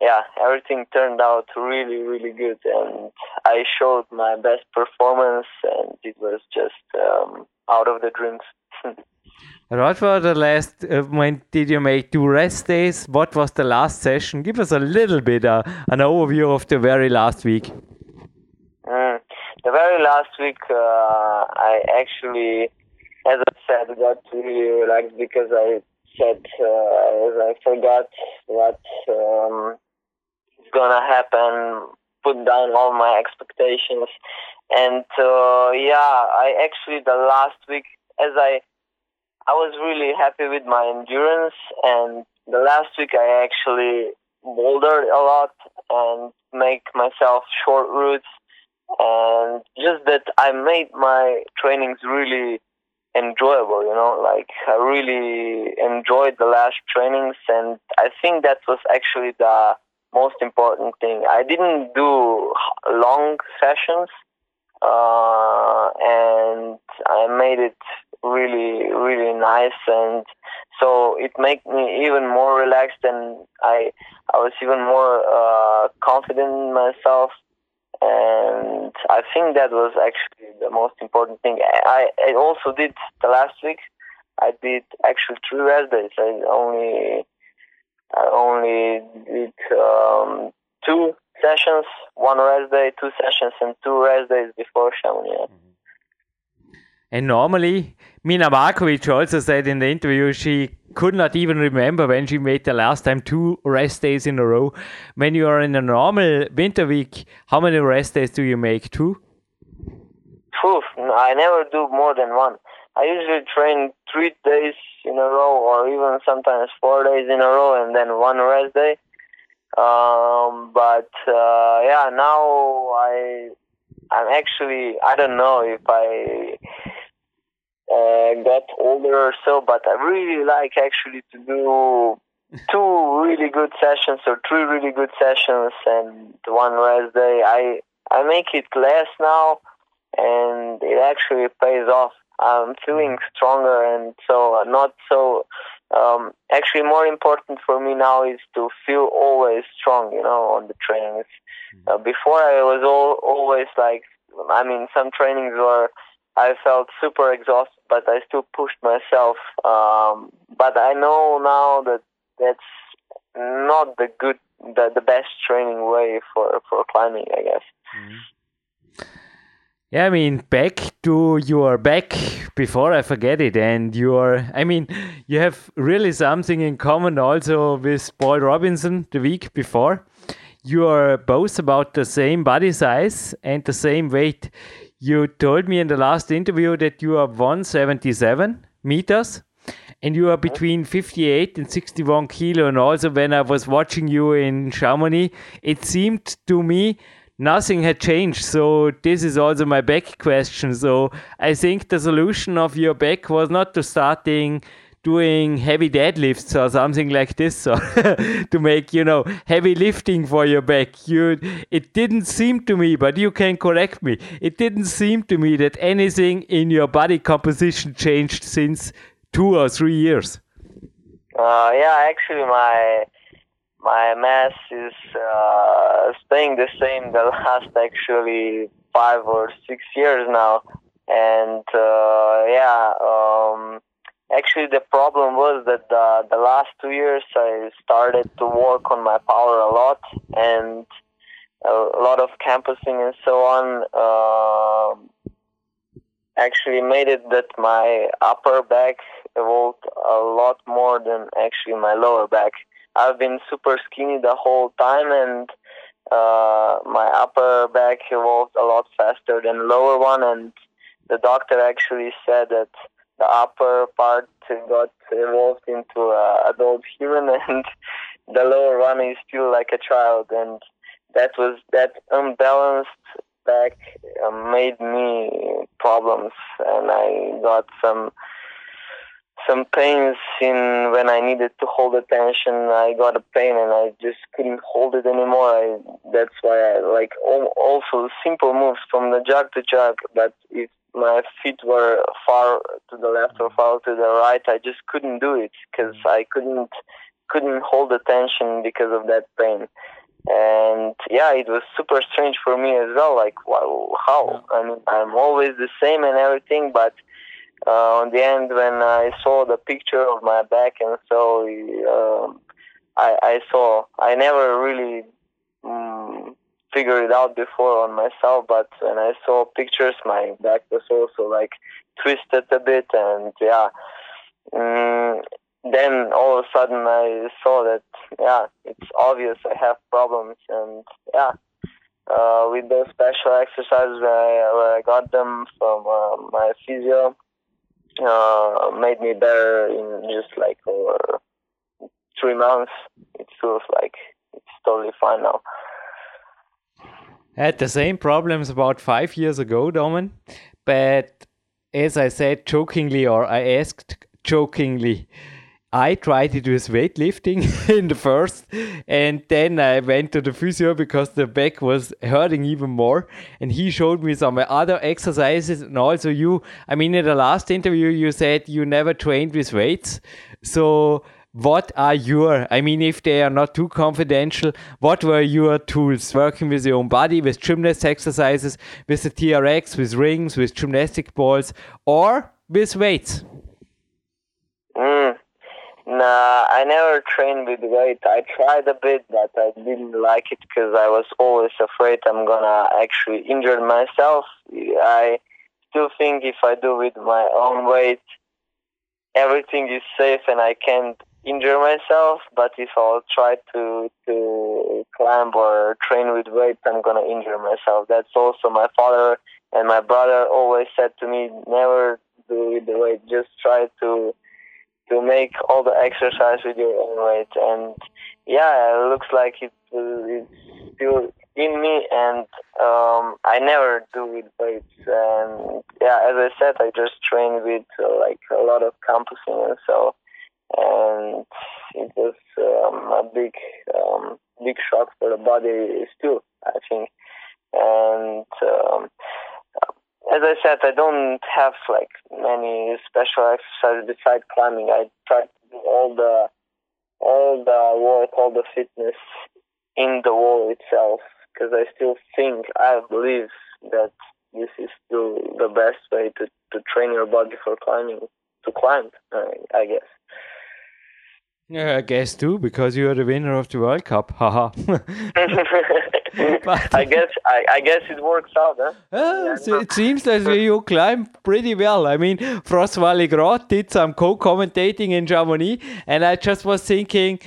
yeah, everything turned out really really good, and I showed my best performance, and it was just um, out of the dreams. What were the last, uh, when did you make two rest days? What was the last session? Give us a little bit uh, an overview of the very last week. Mm. The very last week, uh, I actually, as I said, got really relaxed because I said uh, I forgot what um, gonna happen. Put down all my expectations, and uh, yeah, I actually the last week as I I was really happy with my endurance, and the last week I actually bouldered a lot and make myself short routes, and just that I made my trainings really enjoyable. You know, like I really enjoyed the last trainings, and I think that was actually the most important thing. I didn't do long sessions, uh, and I made it really, really nice, and so it made me even more relaxed, and I, I was even more uh, confident in myself and I think that was actually the most important thing. I, I also did the last week. I did actually three rest days. I only I only did um, two sessions, one rest day, two sessions, and two rest days before Chamonix. And normally, Mina Markovic also said in the interview she could not even remember when she made the last time two rest days in a row. When you are in a normal winter week, how many rest days do you make? Two? Oof, I never do more than one. I usually train three days in a row, or even sometimes four days in a row, and then one rest day. Um, but uh, yeah, now I I'm actually I don't know if I uh, got older or so, but I really like actually to do two really good sessions or three really good sessions and one rest day. I I make it less now, and it actually pays off. I'm feeling stronger, and so not so. Um, actually, more important for me now is to feel always strong. You know, on the trainings. Uh, before I was all, always like, I mean, some trainings were I felt super exhausted, but I still pushed myself. Um, but I know now that that's not the good, the, the best training way for, for climbing, I guess. Mm-hmm. Yeah, I mean, back to your back before I forget it. And you're, I mean, you have really something in common also with Paul Robinson the week before. You are both about the same body size and the same weight. You told me in the last interview that you are 177 meters and you are between 58 and 61 kilo. And also, when I was watching you in Chamonix, it seemed to me nothing had changed. So, this is also my back question. So, I think the solution of your back was not to starting doing heavy deadlifts or something like this or to make you know heavy lifting for your back. You it didn't seem to me but you can correct me. It didn't seem to me that anything in your body composition changed since two or three years. Uh, yeah actually my my mass is uh, staying the same the last actually five or six years now. And uh, yeah um, Actually, the problem was that the, the last two years I started to work on my power a lot and a, lot of campusing and so on. Uh, actually made it that my upper back evolved a lot more than actually my lower back. I've been super skinny the whole time and uh, my upper back evolved a lot faster than lower one and the doctor actually said that the upper part got evolved into an adult human and the lower one is still like a child and that was that unbalanced back uh, made me problems and I got some some pains in when I needed to hold attention. I got a pain and I just couldn't hold it anymore. I, that's why I like all, also simple moves from the jog to jog, but if my feet were far to the left or far to the right. I just couldn't do it because I couldn't couldn't hold attention because of that pain. And yeah, it was super strange for me as well. Like, wow, how? I mean, I'm always the same and everything, but uh, on the end, when I saw the picture of my back and so um, I, I saw, I never really um, figured it out before on myself, but when I saw pictures, my back was also like twisted a bit, and yeah, mm, then all of a sudden I saw that yeah, it's obvious I have problems, and yeah, uh, with those special exercises where I, where I got them from uh, my physio, uh, made me better in just like over three months. It feels like it's totally fine now. Had the same problems about five years ago, Domen, but as I said jokingly, or I asked jokingly, I tried it with weightlifting in the first, and then I went to the physio because the back was hurting even more. And he showed me some other exercises, and also you. I mean, in the last interview, you said you never trained with weights. So, what are your? I mean, if they are not too confidential, what were your tools? Working with your own body, with gymnast exercises, with the TRX, with rings, with gymnastic balls, or with weights? Mm. Nah, I never trained with weight. I tried a bit, but I didn't like it because I was always afraid I'm gonna actually injure myself. I still think if I do with my own weight, everything is safe and I can't injure myself. But if I'll try to to climb or train with weights, I'm gonna injure myself. That's also my father and my brother always said to me, never do with the weight. Just try to to make all the exercise with your own weight. And yeah, it looks like it, it's still in me, and um, I never do with weights. And yeah, as I said, I just train with uh, like a lot of campusing and so. And it was um, a big, um, big shock for the body still, I think. And um, as I said, I don't have like many special exercises besides climbing. I try to do all the all the work, all the fitness in the wall itself because I still think, I believe that this is still the best way to, to train your body for climbing, to climb, I guess. Yeah, I guess too, because you are the winner of the World Cup. Haha. I guess I, I, guess it works out, huh? Uh, so it seems that you climb pretty well. I mean, François Legrand did some co-commentating in Germany, and I just was thinking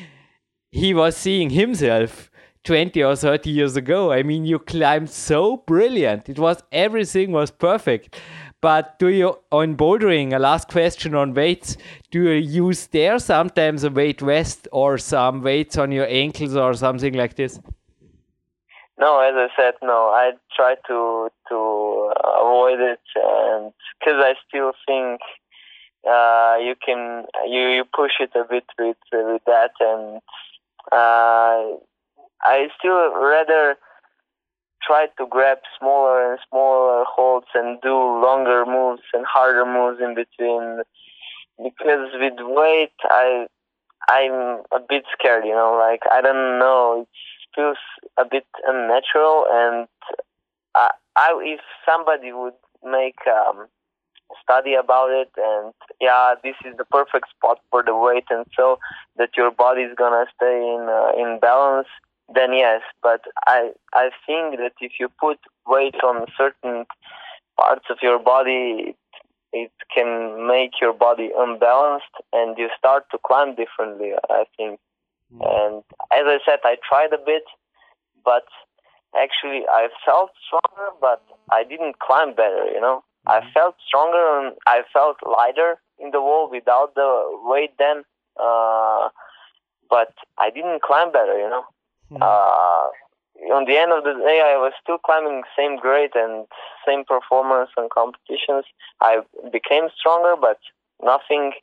he was seeing himself 20 or 30 years ago. I mean, you climbed so brilliant. It was everything was perfect. But do you, on bouldering, a last question on weights, do you use there sometimes a weight vest or some weights on your ankles or something like this? No, as I said, no. I try to to avoid it, and because I still think uh, you can you, you push it a bit with with that, and uh, I still rather try to grab smaller and smaller holds and do longer moves and harder moves in between. Because with weight I I'm a bit scared, you know, like I don't know, it feels a bit unnatural and I, I if somebody would make um study about it and yeah this is the perfect spot for the weight and so that your body is gonna stay in uh, in balance then yes. But I I think that if you put weight on certain parts of your body, it can make your body unbalanced, and you start to climb differently. I think. Mm. And as I said, I tried a bit, but actually I felt stronger, but I didn't climb better. You know, mm. I felt stronger and I felt lighter in the wall without the weight then. Uh, but I didn't climb better. You know. Mm-hmm. Uh, on the end of the day, I was still climbing same grade and same performance and competitions. I became stronger, but nothing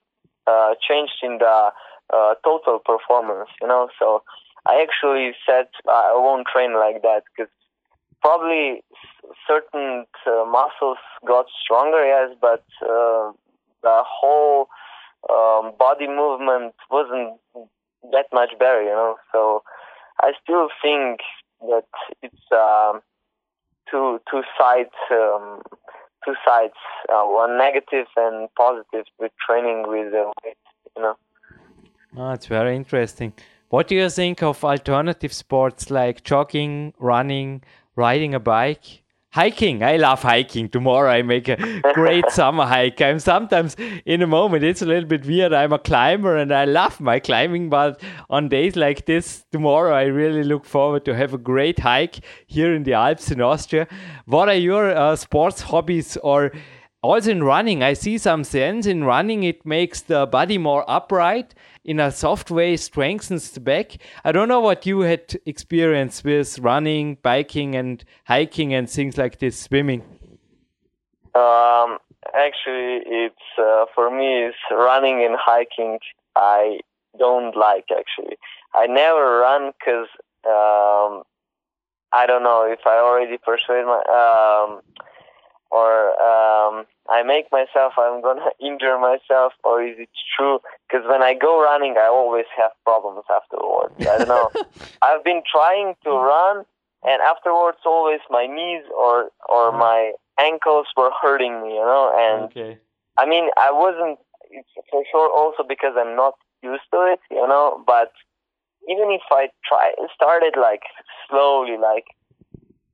uh, changed in the uh, total performance. You know, so I actually said I won't train like that because probably certain uh, muscles got stronger, yes, but uh, the whole um, body movement wasn't that much better. You know, so I still think that it's um, two two sides um, two sides uh, one negative and positive with training with uh, weight you know? Oh, it's very interesting. What do you think of alternative sports like jogging running riding a bike hiking. I love hiking. Tomorrow I make a great summer hike. I'm sometimes in a moment, it's a little bit weird. I'm a climber and I love my climbing, but on days like this, tomorrow, I really look forward to have a great hike here in the Alps in Austria. What are your uh, sports hobbies or also in running? I see some sense in running. It makes the body more upright in a soft way strengthens the back. I don't know what you had experience with running, biking, and hiking and things like this, swimming. Um, actually, it's uh, for me, it's running and hiking. I don't like actually. I never run because um, I don't know if I already persuade my um, or um, I make myself I'm gonna injure myself or is it true? Because when I go running, I always have problems afterwards. I don't know. I've been trying to run, and afterwards, always my knees or or uh-huh. my ankles were hurting me. You know, and Okay. I mean I wasn't it's for sure also because I'm not used to it. You know, but even if I try started like slowly, like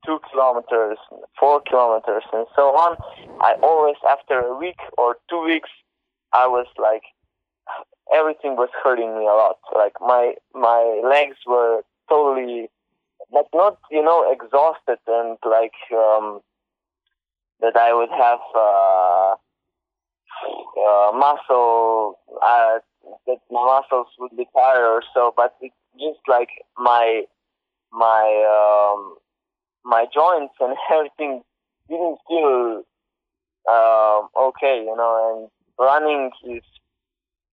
two kilometers, four kilometers, and so on. I always, after a week or two weeks, I was like, everything was hurting me a lot. Like my my legs were totally, but not you know exhausted and like um, that I would have uh, uh, muscle uh, that my muscles would be tired or so. But it's just like my my um, my joints and everything didn't feel um, okay, you know. And running is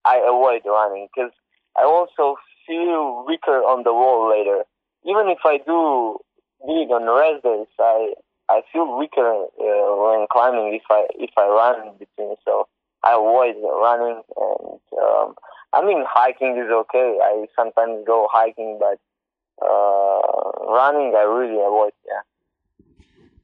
I avoid running because I also feel weaker on the wall later. Even if I do big on rest days, I I feel weaker uh, when climbing if I if I run in between. So I avoid running and um, I mean hiking is okay. I sometimes go hiking, but uh, running I really avoid. Yeah.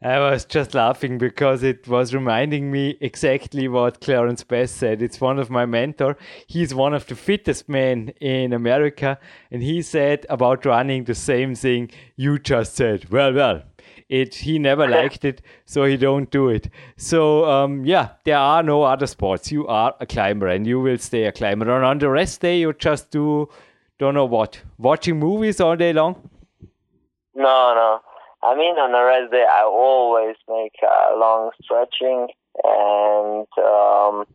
I was just laughing because it was reminding me exactly what Clarence Bass said. It's one of my mentor. He's one of the fittest men in America, and he said about running the same thing you just said. Well, well, it he never liked it, so he don't do it. So um, yeah, there are no other sports. You are a climber, and you will stay a climber. And on the rest day, you just do don't know what, watching movies all day long. No, no. I mean, on a rest day, I always make uh, long stretching, and um,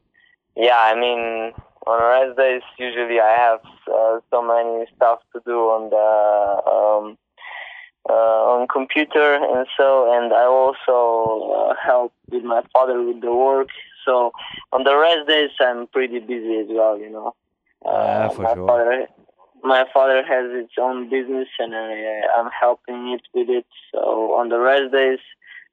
yeah, I mean, on the rest days, usually I have uh, so many stuff to do on the um, uh, on computer, and so, and I also uh, help with my father with the work. So on the rest days, I'm pretty busy as well, you know. Ah, for my sure. father my father has its own business and I, I'm helping it with it. So on the rest days,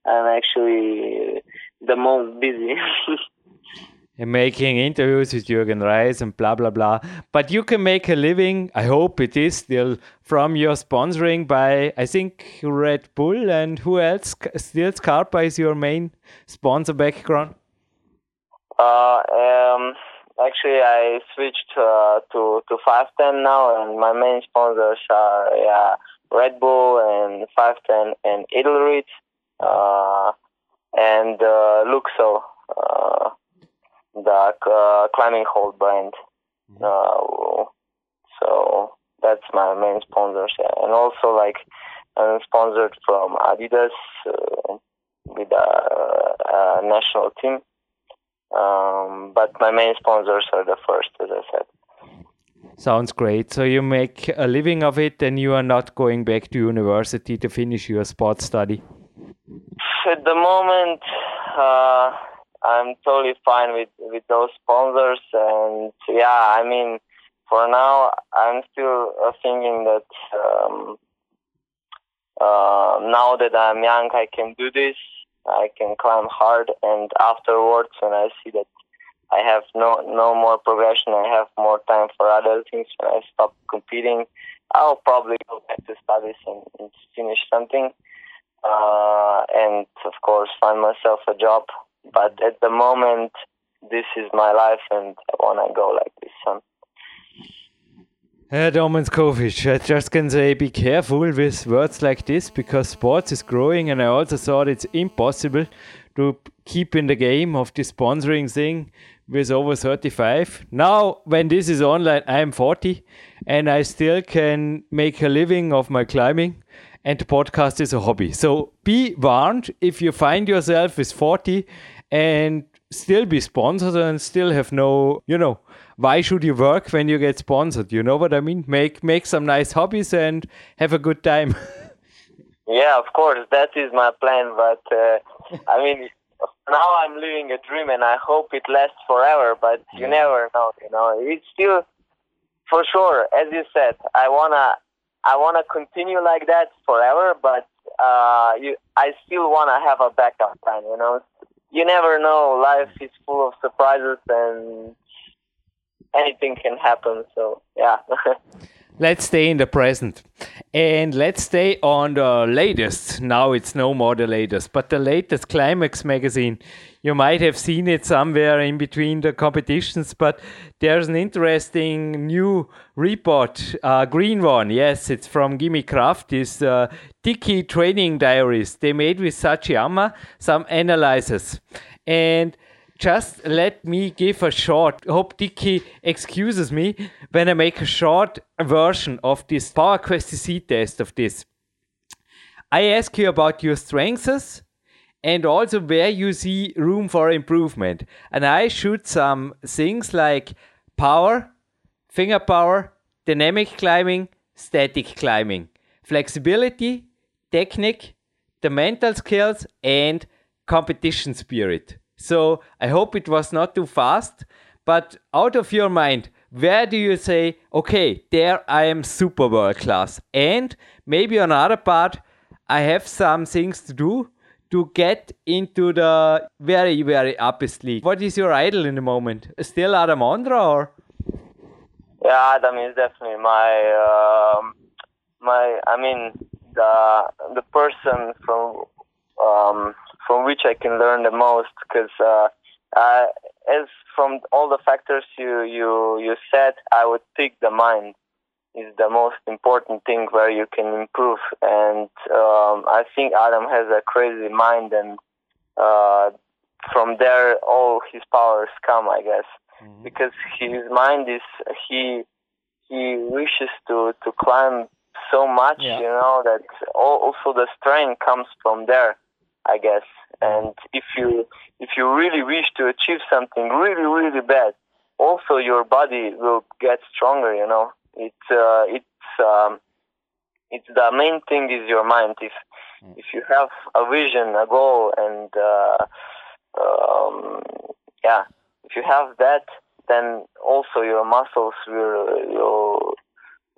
I'm actually the most busy. and making interviews with Jürgen Reis and blah blah blah. But you can make a living. I hope it is still from your sponsoring by I think Red Bull and who else? Still Scarpa is your main sponsor background. uh, um, actually, I switched uh, to to 510 now, and my main sponsors are yeah Red Bull and 510 and Edelrid, uh, and uh, Luxo, uh, the uh, climbing hold brand. Uh, so that's my main sponsors, yeah. and also like I'm sponsored from Adidas uh, with a, a national team. Um, but my main sponsors are the first, as I said. Sounds great. So you make a living of it and you are not going back to university to finish your sports study. At the moment, uh, I'm totally fine with, with those sponsors, and yeah, I mean, for now, I'm still uh, thinking that um, uh, now that I'm young, I can do this. I can climb hard, and afterwards, when I see that I have no no more progression, I have more time for other things. When I stop competing, I'll probably go back to studies and, and finish something, uh, and of course find myself a job. But at the moment, this is my life, and I wanna go like this. Herr Domen Škofic, I just can say be careful with words like this because sports is growing and I also thought it's impossible to keep in the game of the sponsoring thing with over 35. Now, when this is online, I am 40 and I still can make a living of my climbing and the podcast is a hobby. So be warned if you find yourself with 40 and still be sponsored and still have no, you know, why should you work when you get sponsored? You know what I mean? Make make some nice hobbies and have a good time. yeah, of course, that is my plan. But uh, I mean, now I'm living a dream, and I hope it lasts forever. But you yeah. never know. You know, it's still for sure, as you said. I wanna I wanna continue like that forever, but uh, you, I still wanna have a backup plan. You know, you never know. Life is full of surprises, and anything can happen. So yeah. let's stay in the present. And let's stay on the latest. Now it's no more the latest but the latest climax magazine. You might have seen it somewhere in between the competitions but there's an interesting new report uh, green one. Yes it's from Gimme Kraft this uh, Dicky training diaries. They made with Sachiyama some analysis. And just let me give a short, hope Dicky excuses me when I make a short version of this Power Quest CC test of this. I ask you about your strengths and also where you see room for improvement. And I shoot some things like power, finger power, dynamic climbing, static climbing, flexibility, technique, the mental skills, and competition spirit. So I hope it was not too fast. But out of your mind, where do you say, okay, there I am super world class? And maybe on other part, I have some things to do to get into the very, very uppest league. What is your idol in the moment? Still Adam Ondra or? Yeah, Adam is definitely my, um, my, I mean, the, the person from, um, from which I can learn the most because uh, uh, as from all the factors you you you said, I would pick the mind is the most important thing where you can improve, and um, I think Adam has a crazy mind, and uh, from there all his powers come, I guess, mm-hmm. because his mind is he he wishes to to climb so much, yeah. you know, that also the strength comes from there I guess. And if you if you really wish to achieve something really really bad, also your body will get stronger. You know, it's uh, it's um, it's the main thing is your mind. If mm. if you have a vision, a goal, and uh, um, yeah, if you have that, then also your muscles will will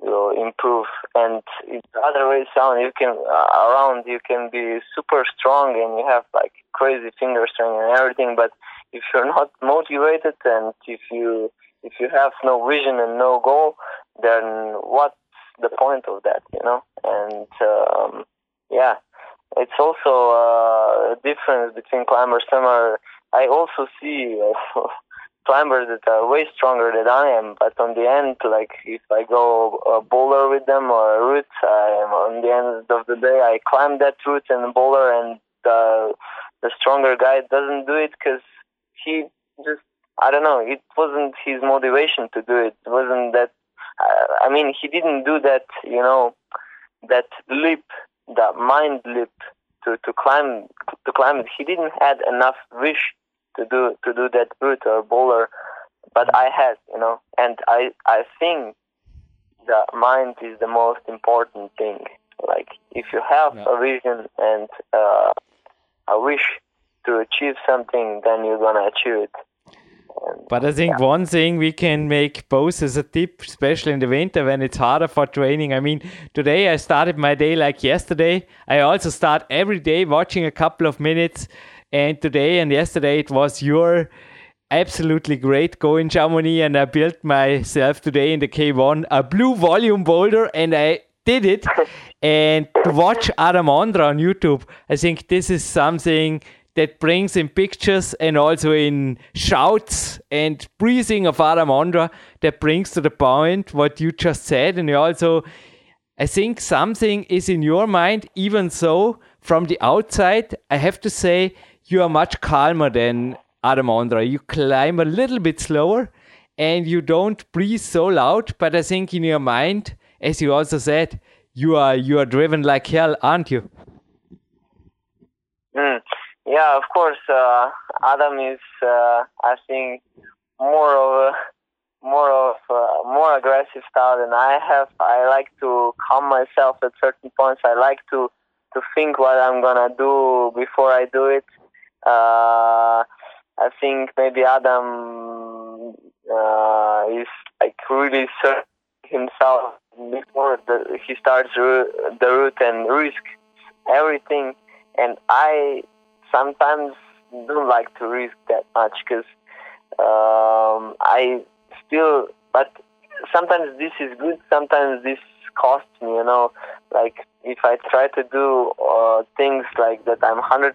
will improve. And the other way around. You can uh, around you can be super strong and you have like crazy finger strength and everything. But if you're not motivated and if you if you have no vision and no goal, then what's the point of that? You know? And um, yeah, it's also uh, a difference between climbers. Some. I also see. Uh, climbers that are way stronger than I am. But on the end, like if I go a boulder with them or a route, I am on the end of the day I climb that route and boulder, and the the stronger guy doesn't do it because he just I don't know. It wasn't his motivation to do it. It wasn't that. Uh, I mean, he didn't do that. You know, that leap, that mind leap to to climb to climb it. He didn't had enough wish to do to do that route or boulder, but I had, you know, and I I think the mind is the most important thing. Like if you have yeah. a vision and uh, a wish to achieve something, then you're gonna achieve it. but I think yeah. one thing we can make both as a tip, especially in the winter when it's harder for training. I mean, today I started my day like yesterday. I also start every day watching a couple of minutes and today and yesterday it was your absolutely great go in Chamonix, and I built myself today in the K1 a blue volume boulder, and I did it. and to watch Adam Ondra on YouTube, I think this is something that brings in pictures and also in shouts and breathing of Adam Ondra that brings to the point what you just said. And you also, I think something is in your mind, even so, from the outside, I have to say, you are much calmer than Adam Ondra. You climb a little bit slower and you don't breathe so loud, but I think in your mind, as you also said, you are you are driven like hell, aren't you? Mm. Yeah, of course. Uh, Adam is, uh, I think, more of a more of a more aggressive style than I have. I like to calm myself at certain points. I like to to think what I'm gonna do before I do it. Uh, I think maybe Adam uh, is like really certain himself before the, he starts the route and risks everything. And I sometimes don't like to risk that much because um, I still, but sometimes this is good, sometimes this costs me, you know. Like if I try to do uh, things like that, I'm 100%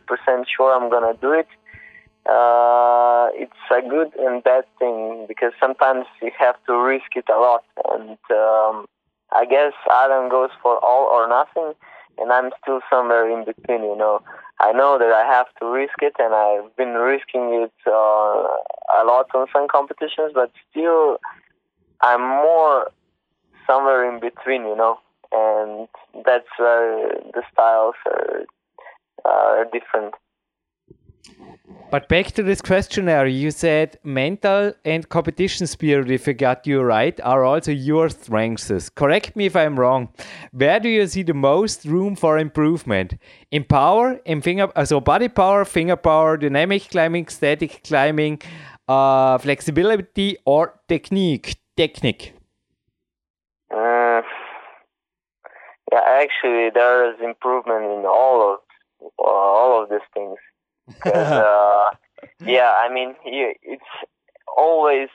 sure I'm gonna do it. Uh, it's a good and bad thing because sometimes you have to risk it a lot, and um, I guess Adam goes for all or nothing, and I'm still somewhere in between. You know, I know that I have to risk it, and I've been risking it uh, a lot on some competitions, but still, I'm more somewhere in between. You know, and that's where the styles are, are different. But back to this questionnaire, you said mental and competition spirit, if I got you right, are also your strengths. Correct me if I'm wrong. Where do you see the most room for improvement? In power, in finger, so body power, finger power, dynamic climbing, static climbing, uh, flexibility, or technique? Technique. Uh, yeah, actually, there is improvement in all of uh, all of these things. uh, yeah, I mean, it's always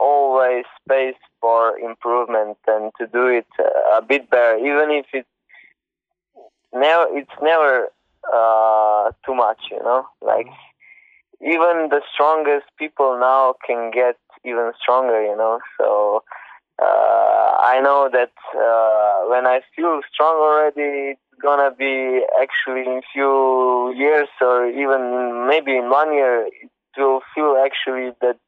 always space for improvement and to do it a bit better, even if it's never it's never uh, too much, you know. Like even the strongest people now can get even stronger, you know. So uh, I know that uh, when I feel strong already, it's gonna be actually in few years or even maybe in one year it will feel actually that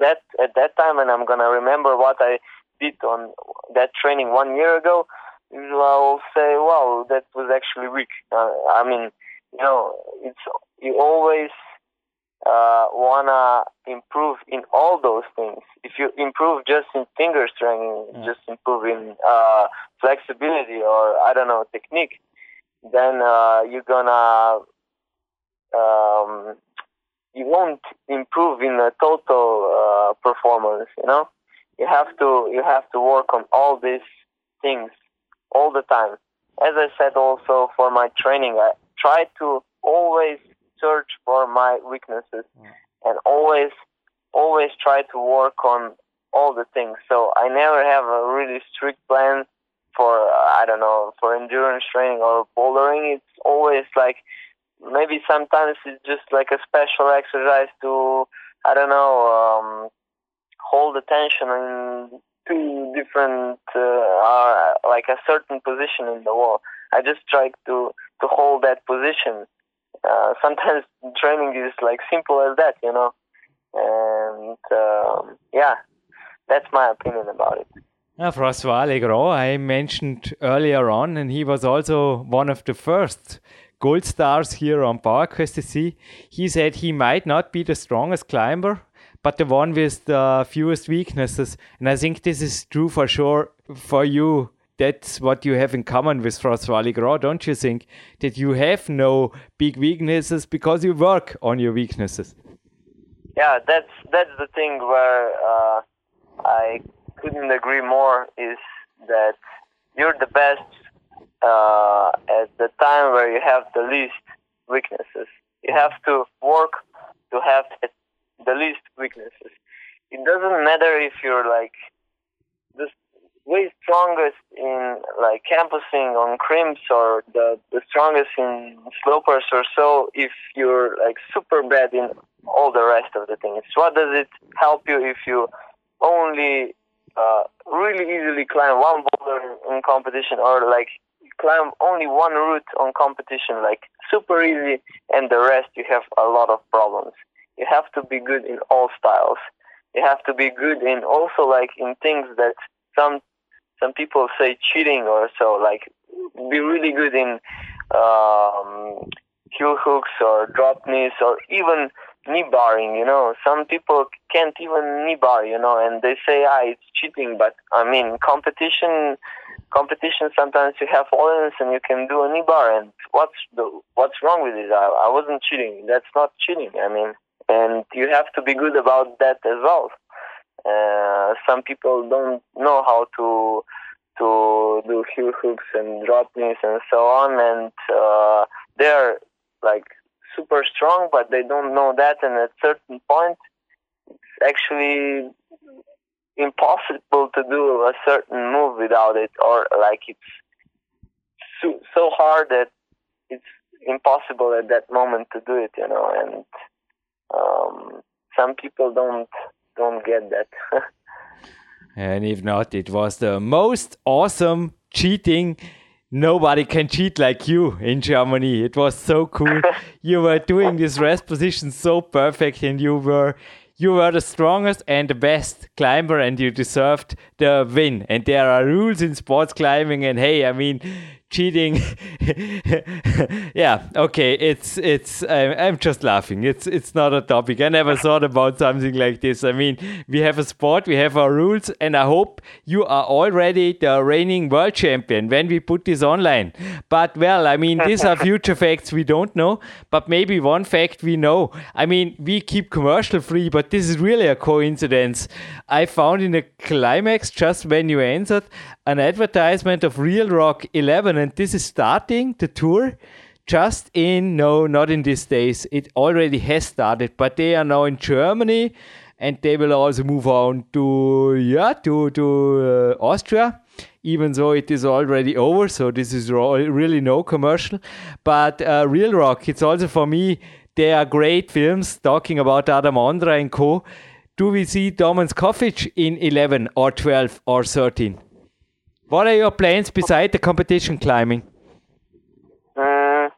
that at that time and I'm gonna remember what I did on that training one year ago I will say wow that was actually weak. Uh, I mean you know it's you always uh, wanna improve in all those things. If you improve just in finger strength, yeah. just improve in uh, flexibility or I don't know technique, then uh, you're gonna um, you won't improve in a total uh, performance. You know, you have to you have to work on all these things all the time. As I said, also for my training, I try to always search for my weaknesses mm. and always always try to work on all the things. So I never have a really strict plan for uh, I don't know for endurance training or bouldering. It's always like maybe sometimes it's just like a special exercise to I don't know um, hold attention in two different uh, uh, like a certain position in the wall. I just try to to hold that position. Uh, sometimes training is like simple as that, you know, and um, yeah, that's my opinion about it. Yeah, François Legrand, I mentioned earlier on, and he was also one of the first gold stars here on Power Quest.cc. He said he might not be the strongest climber, but the one with the fewest weaknesses. And I think this is true for sure for you. That's what you have in common with François Legrand, don't you think? That you have no big weaknesses because you work on your weaknesses. Yeah, that's that's the thing where uh, I couldn't agree more is that you're the best uh, at the time where you have the least weaknesses. You have to work to have the least weaknesses. It doesn't matter if you're like this. Way strongest in like campusing on crimps or the, the strongest in slopers or so if you're like super bad in all the rest of the things. What does it help you if you only uh, really easily climb one boulder in competition or like climb only one route on competition like super easy and the rest you have a lot of problems. You have to be good in all styles. You have to be good in also like in things that some some people say cheating or so like be really good in um, heel hooks or drop knees or even knee barring, you know. Some people can't even knee bar, you know, and they say, ah, it's cheating. But I mean, competition, competition. Sometimes you have audience and you can do a knee bar. And what's the what's wrong with it? I, I wasn't cheating. That's not cheating. I mean, and you have to be good about that as well. Uh, some people don't know how to to do heel hooks and drop knees and so on, and uh, they're like super strong, but they don't know that, and at certain point, it's actually impossible to do a certain move without it, or like it's so, so hard that it's impossible at that moment to do it, you know, and um, some people don't don't get that. and if not, it was the most awesome cheating nobody can cheat like you in Germany. It was so cool. you were doing this rest position so perfect, and you were you were the strongest and the best climber, and you deserved the win. And there are rules in sports climbing, and hey, I mean, cheating. yeah, okay, it's it's. I'm, I'm just laughing. It's it's not a topic. I never thought about something like this. I mean, we have a sport, we have our rules, and I hope you are already the reigning world champion when we put this online. But well, I mean, these are future facts we don't know. But maybe one fact we know. I mean, we keep commercial free, but this is really a coincidence. I found in the climax just when you answered an advertisement of Reel Rock 11, and this is starting the tour just in no, not in these days. It already has started, but they are now in Germany, and they will also move on to yeah to to uh, Austria. Even though it is already over, so this is really no commercial. But uh, Reel Rock, it's also for me. They are great films talking about Adam Ondra and co. Do we see Domen Škofic in 11 or 12 or 13? What are your plans beside the competition climbing? Mm,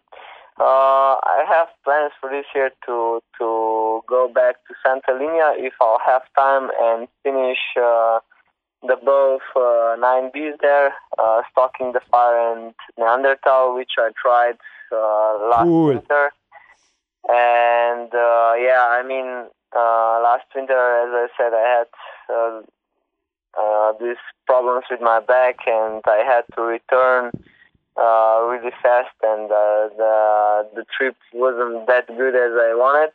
uh, I have plans for this year to to go back to Santa Linya if I'll have time and finish uh, the both uh, nine Bs there, uh, Stoking the Fire and Neanderthal, which I tried uh, last cool. winter. And uh, yeah, I mean, uh, last winter, as I said, I had uh, these problems with my back, and I had to return uh, really fast, and uh, the the trip wasn't that good as I wanted,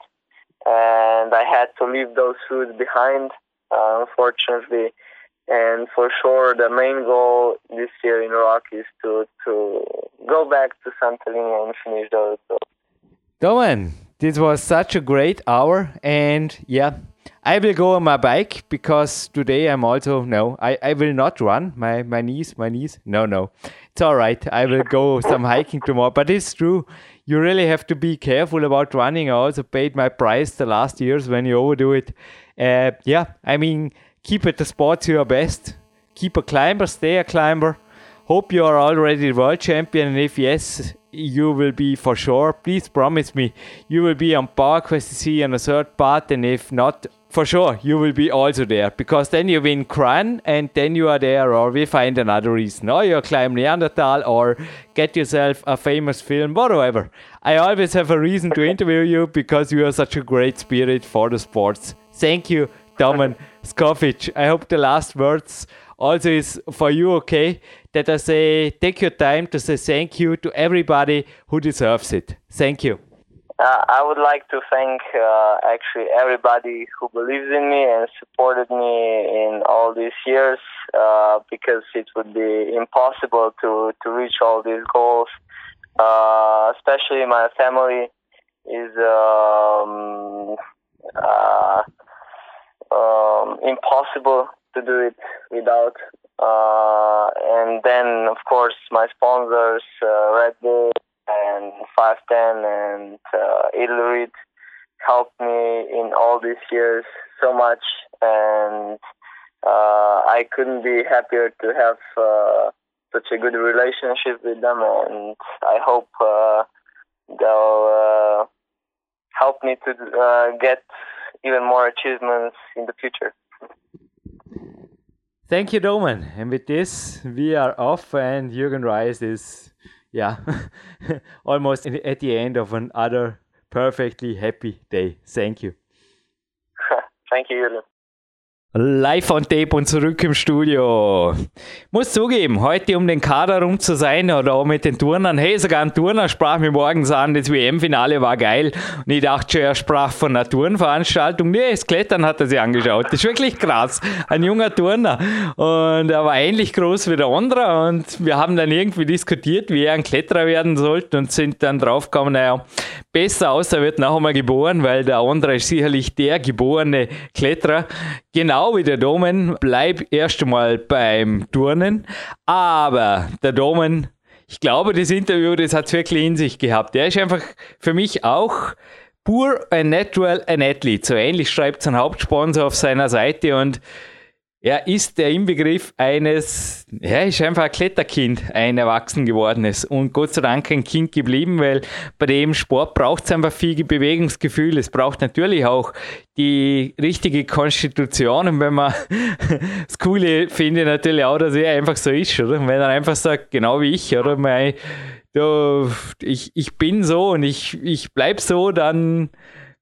and I had to leave those foods behind, uh, unfortunately. And for sure, the main goal this year in Iraq is to to go back to Santa Linya and finish those. Domen, this was such a great hour, and yeah, I will go on my bike because today I'm also no, I, I will not run. My my knees, my knees. No, no. It's all right. I will go some hiking tomorrow. But it's true. You really have to be careful about running. I also paid my price the last years when you overdo it. Uh, yeah, I mean, keep it the sport to your best. Keep a climber, stay a climber. Hope you are already world champion, and if yes, you will be for sure. Please promise me you will be on Power Quest.cc on a third part, and if not, for sure you will be also there because then you win Kranj and then you are there or we find another reason. Or you climb Neanderthal or get yourself a famous film whatever. I always have a reason to interview you because you are such a great spirit for the sports. Thank you Domen Škofic I hope the last words also is for you okay? That I say take your time to say thank you to everybody who deserves it. Thank you uh, I would like to thank uh, actually everybody who believes in me and supported me in all these years uh, because it would be impossible to, to reach all these goals. Uh, especially my family is um, uh, um, impossible to do it without Uh, and then, of course, my sponsors, Red Bull and Five Ten and uh, helped me in all these years so much. And uh, I couldn't be happier to have uh, such a good relationship with them. And I hope uh, they'll uh, help me to uh, get even more achievements in the future. Thank you, Domen. And with this, we are off, and Jürgen Reis is, yeah, almost at the end of another perfectly happy day. Thank you. Thank you, Jürgen. Live on Tape und zurück im Studio. Muss zugeben, heute um den Kader rum zu sein oder auch mit den Turnern. Hey, sogar ein Turner sprach mir morgens an, das WM-Finale war geil. Und ich dachte schon, er sprach von einer Turnveranstaltung. Nee, das Klettern hat er sich angeschaut. Das ist wirklich krass. Ein junger Turner. Und er war ähnlich groß wie der andere. Und wir haben dann irgendwie diskutiert, wie er ein Kletterer werden sollte und sind dann draufgekommen, naja, besser aus, er wird noch einmal geboren, weil der andere ist sicherlich der geborene Kletterer. Genau wie der Domen, bleib erst einmal beim Turnen. Aber der Domen, ich glaube, das Interview, das hat es wirklich in sich gehabt. Der ist einfach für mich auch pur a natural an athlete. So ähnlich schreibt sein Hauptsponsor auf seiner Seite und er ist der Inbegriff eines, er ist einfach ein Kletterkind, ein Erwachsen gewordenes und Gott sei Dank ein Kind geblieben, weil bei dem Sport braucht es einfach viel Bewegungsgefühl. Es braucht natürlich auch die richtige Konstitution und wenn man das Coole finde natürlich auch, dass er einfach so ist, oder? wenn er einfach sagt, genau wie ich, oder? Mein, ich, ich bin so und ich, ich bleib so, dann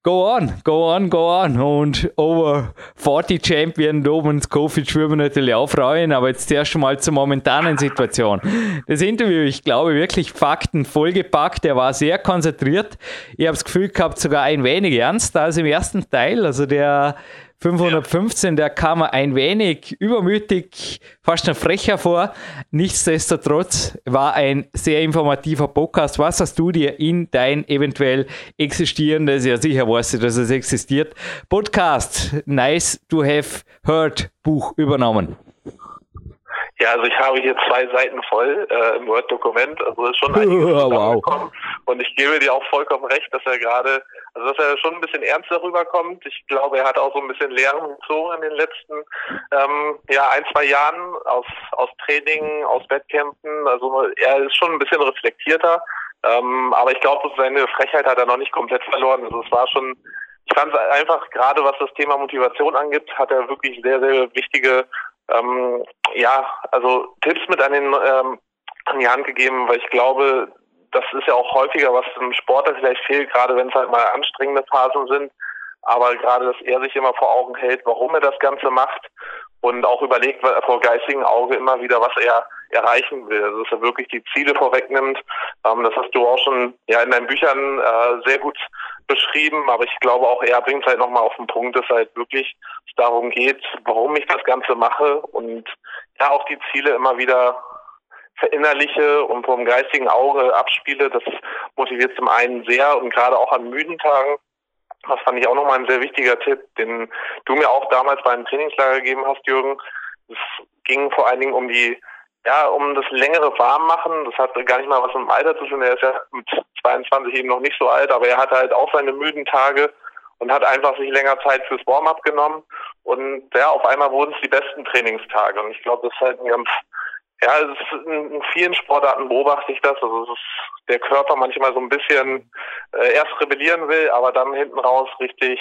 Go on, go on, go on. Und over 40 Champion Domen Skofic würden wir natürlich auch freuen, aber jetzt erst mal zur momentanen Situation. Das Interview, ich glaube wirklich Fakten vollgepackt. Er war sehr konzentriert. Ich habe das Gefühl gehabt, sogar ein wenig ernster als im ersten Teil. Also der 515, der kam ein wenig übermütig, fast noch frecher vor. Nichtsdestotrotz war ein sehr informativer Podcast. Was hast du dir in dein eventuell existierendes, ja sicher weißt du, dass es existiert, Podcast Nice to Have Heard Buch übernommen? Ja, also ich habe hier zwei Seiten voll äh, im Word-Dokument, also ist schon einiges wow. Und ich gebe dir auch vollkommen recht, dass er gerade, also dass er schon ein bisschen ernster rüberkommt. Ich glaube, er hat auch so ein bisschen Lehren gezogen in den letzten ähm, ja, ein, zwei Jahren aus, aus Training, aus Wettkämpfen. Also er ist schon ein bisschen reflektierter. Ähm, aber ich glaube, seine Frechheit hat er noch nicht komplett verloren. Also es war schon, ich fand einfach, gerade was das Thema Motivation angeht, hat er wirklich sehr, sehr wichtige ähm, ja, also Tipps mit an, den, ähm, an die Hand gegeben, weil ich glaube, das ist ja auch häufiger, was im Sport vielleicht fehlt, gerade wenn es halt mal anstrengende Phasen sind. Aber gerade, dass er sich immer vor Augen hält, warum er das Ganze macht und auch überlegt vor geistigem Auge immer wieder, was er erreichen will. Also dass er wirklich die Ziele vorwegnimmt. Ähm, das hast du auch schon ja in deinen Büchern äh, sehr gut beschrieben, aber ich glaube auch er bringt es halt nochmal auf den Punkt, dass halt wirklich darum geht, warum ich das Ganze mache und ja auch die Ziele immer wieder verinnerliche und vom geistigen Auge abspiele. Das motiviert zum einen sehr und gerade auch an müden Tagen das fand ich auch nochmal ein sehr wichtiger Tipp, den du mir auch damals beim Trainingslager gegeben hast, Jürgen. Es ging vor allen Dingen um die, ja, um das längere Warmmachen. Das hat gar nicht mal was mit dem Alter zu tun. Er ist ja mit 22 eben noch nicht so alt, aber er hatte halt auch seine müden Tage und hat einfach sich länger Zeit fürs Warm-up genommen. Und ja, auf einmal wurden es die besten Trainingstage. Und ich glaube, das ist halt ein ganz ja, ist in vielen Sportarten beobachte ich das. Also ist der Körper manchmal so ein bisschen äh, erst rebellieren will, aber dann hinten raus richtig,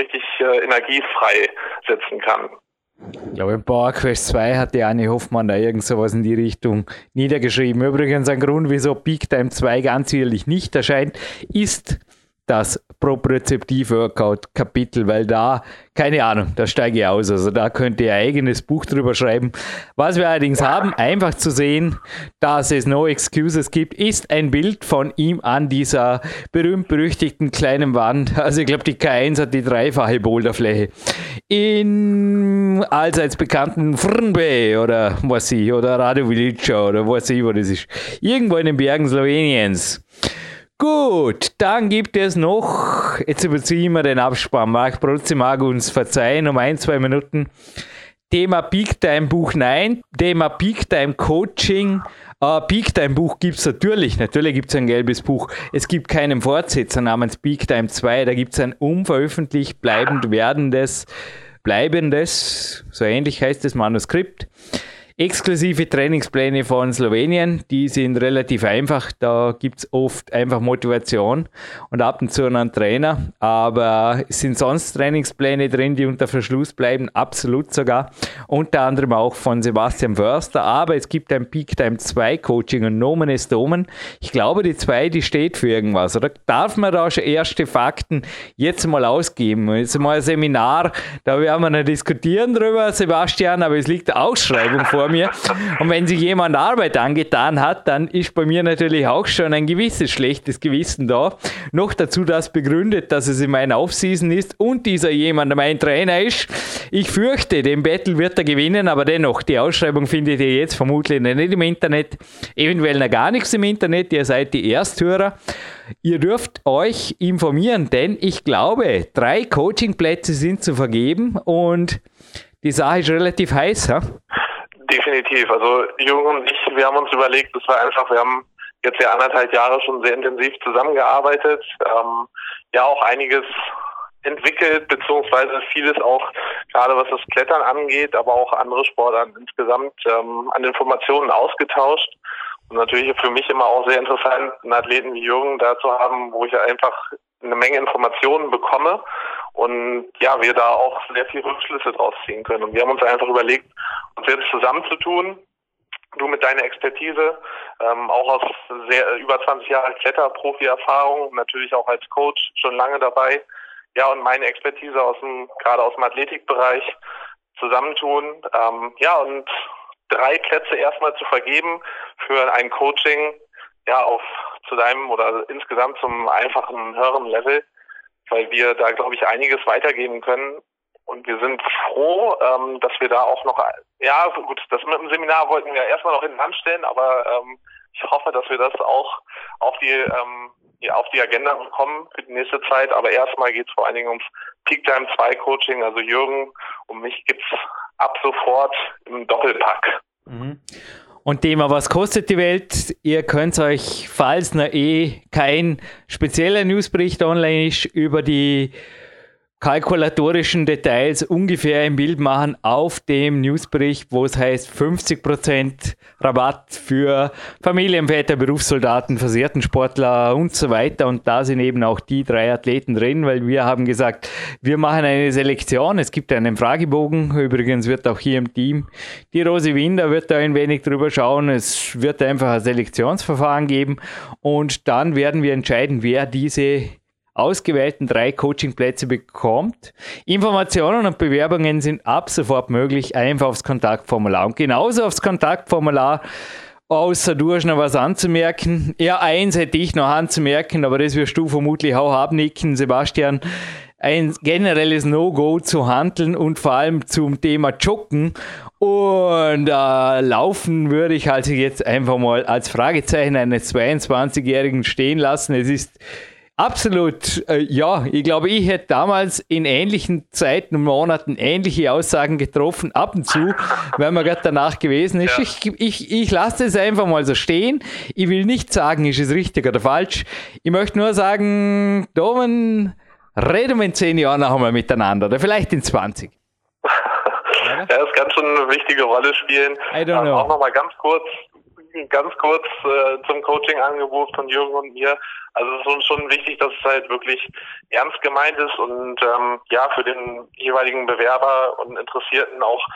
richtig äh, energiefrei setzen kann. Ich glaube, im Power Quest 2 hat die Anne Hoffmann da irgend sowas in die Richtung niedergeschrieben. Übrigens ein Grund, wieso Peak Time 2 ganz sicherlich nicht erscheint, ist das Propriozeptiv-Workout-Kapitel, weil da, keine Ahnung, da steige ich aus. Also da könnt ihr ein eigenes Buch drüber schreiben. Was wir allerdings haben, einfach zu sehen, dass es No Excuses gibt, ist ein Bild von ihm an dieser berühmt-berüchtigten kleinen Wand. Also ich glaube, die K1 hat die dreifache Boulderfläche. In allseits bekannten Frnbe oder was ich, oder Radovica oder was ich, wo das ist. Irgendwo in den Bergen Sloweniens. Gut, dann gibt es noch, jetzt überziehen wir den Abspann, Marc Brutzi mag uns verzeihen um ein, zwei Minuten, Thema Peak Time Buch nein, Thema Peak Time Coaching. Uh, Peak Time Buch gibt es natürlich. Natürlich gibt es ein gelbes Buch. Es gibt keinen Fortsetzer namens Peak Time 2. Da gibt es ein unveröffentlicht bleibend werdendes, bleibendes, so ähnlich heißt das Manuskript exklusive Trainingspläne von Slowenien, die sind relativ einfach. Da gibt es oft einfach Motivation und ab und zu einen Trainer. Aber es sind sonst Trainingspläne drin, die unter Verschluss bleiben, absolut sogar. Unter anderem auch von Sebastian Förster. Aber es gibt ein Peak Time 2 Coaching und Nomen ist Domen. Ich glaube, die 2, die steht für irgendwas. Oder darf man da schon erste Fakten jetzt mal ausgeben? Jetzt mal ein Seminar, da werden wir noch diskutieren drüber, Sebastian, aber es liegt Ausschreibung vor mir. Und wenn sich jemand Arbeit angetan hat, dann ist bei mir natürlich auch schon ein gewisses schlechtes Gewissen da. Noch dazu das begründet, dass es in meiner Offseason ist und dieser jemand mein Trainer ist. Ich fürchte, den Battle wird er gewinnen, aber dennoch, die Ausschreibung findet ihr jetzt vermutlich nicht im Internet, eventuell noch gar nichts im Internet, ihr seid die Ersthörer. Ihr dürft euch informieren, denn ich glaube, drei Coachingplätze sind zu vergeben und die Sache ist relativ heiß. Ha? Definitiv. Also Jürgen und ich, wir haben uns überlegt, es war einfach, wir haben jetzt ja anderthalb Jahre schon sehr intensiv zusammengearbeitet, ähm, ja auch einiges entwickelt, beziehungsweise vieles auch, gerade was das Klettern angeht, aber auch andere Sportarten insgesamt ähm, an Informationen ausgetauscht. Und natürlich für mich immer auch sehr interessant, einen Athleten wie Jürgen da zu haben, wo ich einfach eine Menge Informationen bekomme und ja, wir da auch sehr viel Rückschlüsse draus ziehen können. Und wir haben uns einfach überlegt, uns jetzt zusammenzutun. Du mit deiner Expertise, ähm, auch aus sehr über 20 Jahren Kletterprofi-Erfahrung, natürlich auch als Coach schon lange dabei. Ja, und meine Expertise aus dem, gerade aus dem Athletikbereich zusammentun. Ähm, ja, und drei Plätze erstmal zu vergeben für ein Coaching, ja, auf zu deinem oder insgesamt zum einfachen, höheren Level weil wir da, glaube ich, einiges weitergeben können. Und wir sind froh, ähm, dass wir da auch noch, ja gut, das mit dem Seminar wollten wir erstmal noch hinten anstellen, aber ähm, ich hoffe, dass wir das auch auf die, ähm, ja, auf die Agenda bekommen für die nächste Zeit. Aber erstmal geht es vor allen Dingen ums Peak Time 2 Coaching. Also Jürgen und mich gibt's ab sofort im Doppelpack. Mhm. Und Thema, was kostet die Welt? Ihr könnt euch, falls noch eh kein spezieller Newsbericht online ist, über die kalkulatorischen Details ungefähr ein Bild machen auf dem Newsbericht, wo es heißt 50% Rabatt für Familienväter, Berufssoldaten, versehrten Sportler und so weiter. Und da sind eben auch die drei Athleten drin, weil wir haben gesagt, wir machen eine Selektion. Es gibt einen Fragebogen. Übrigens wird auch hier im Team die Rose Winder wird da ein wenig drüber schauen. Es wird einfach ein Selektionsverfahren geben und dann werden wir entscheiden, wer diese ausgewählten drei Coachingplätze bekommt. Informationen und Bewerbungen sind ab sofort möglich, einfach aufs Kontaktformular. Und genauso aufs Kontaktformular, außer du hast noch was anzumerken. Ja, eins hätte ich noch anzumerken, aber das wirst du vermutlich auch abnicken, Sebastian. Ein generelles No-Go zu handeln und vor allem zum Thema Joggen und äh, laufen würde ich also jetzt einfach mal als Fragezeichen eines 22-Jährigen stehen lassen. Es ist Absolut, äh, ja. Ich glaube, ich hätte damals in ähnlichen Zeiten und Monaten ähnliche Aussagen getroffen, ab und zu, wenn man gerade danach gewesen ist. Ja. Ich, ich, ich lasse es einfach mal so stehen. Ich will nicht sagen, ist es richtig oder falsch. Ich möchte nur sagen, Domen, reden wir in zehn Jahren noch einmal miteinander oder vielleicht in 20. ja, das kann schon eine wichtige Rolle spielen. I don't know. Auch nochmal ganz kurz ganz kurz äh, zum Coaching-Angebot von Jürgen und mir. Also es ist uns schon wichtig, dass es halt wirklich ernst gemeint ist und ähm, ja für den jeweiligen Bewerber und Interessierten auch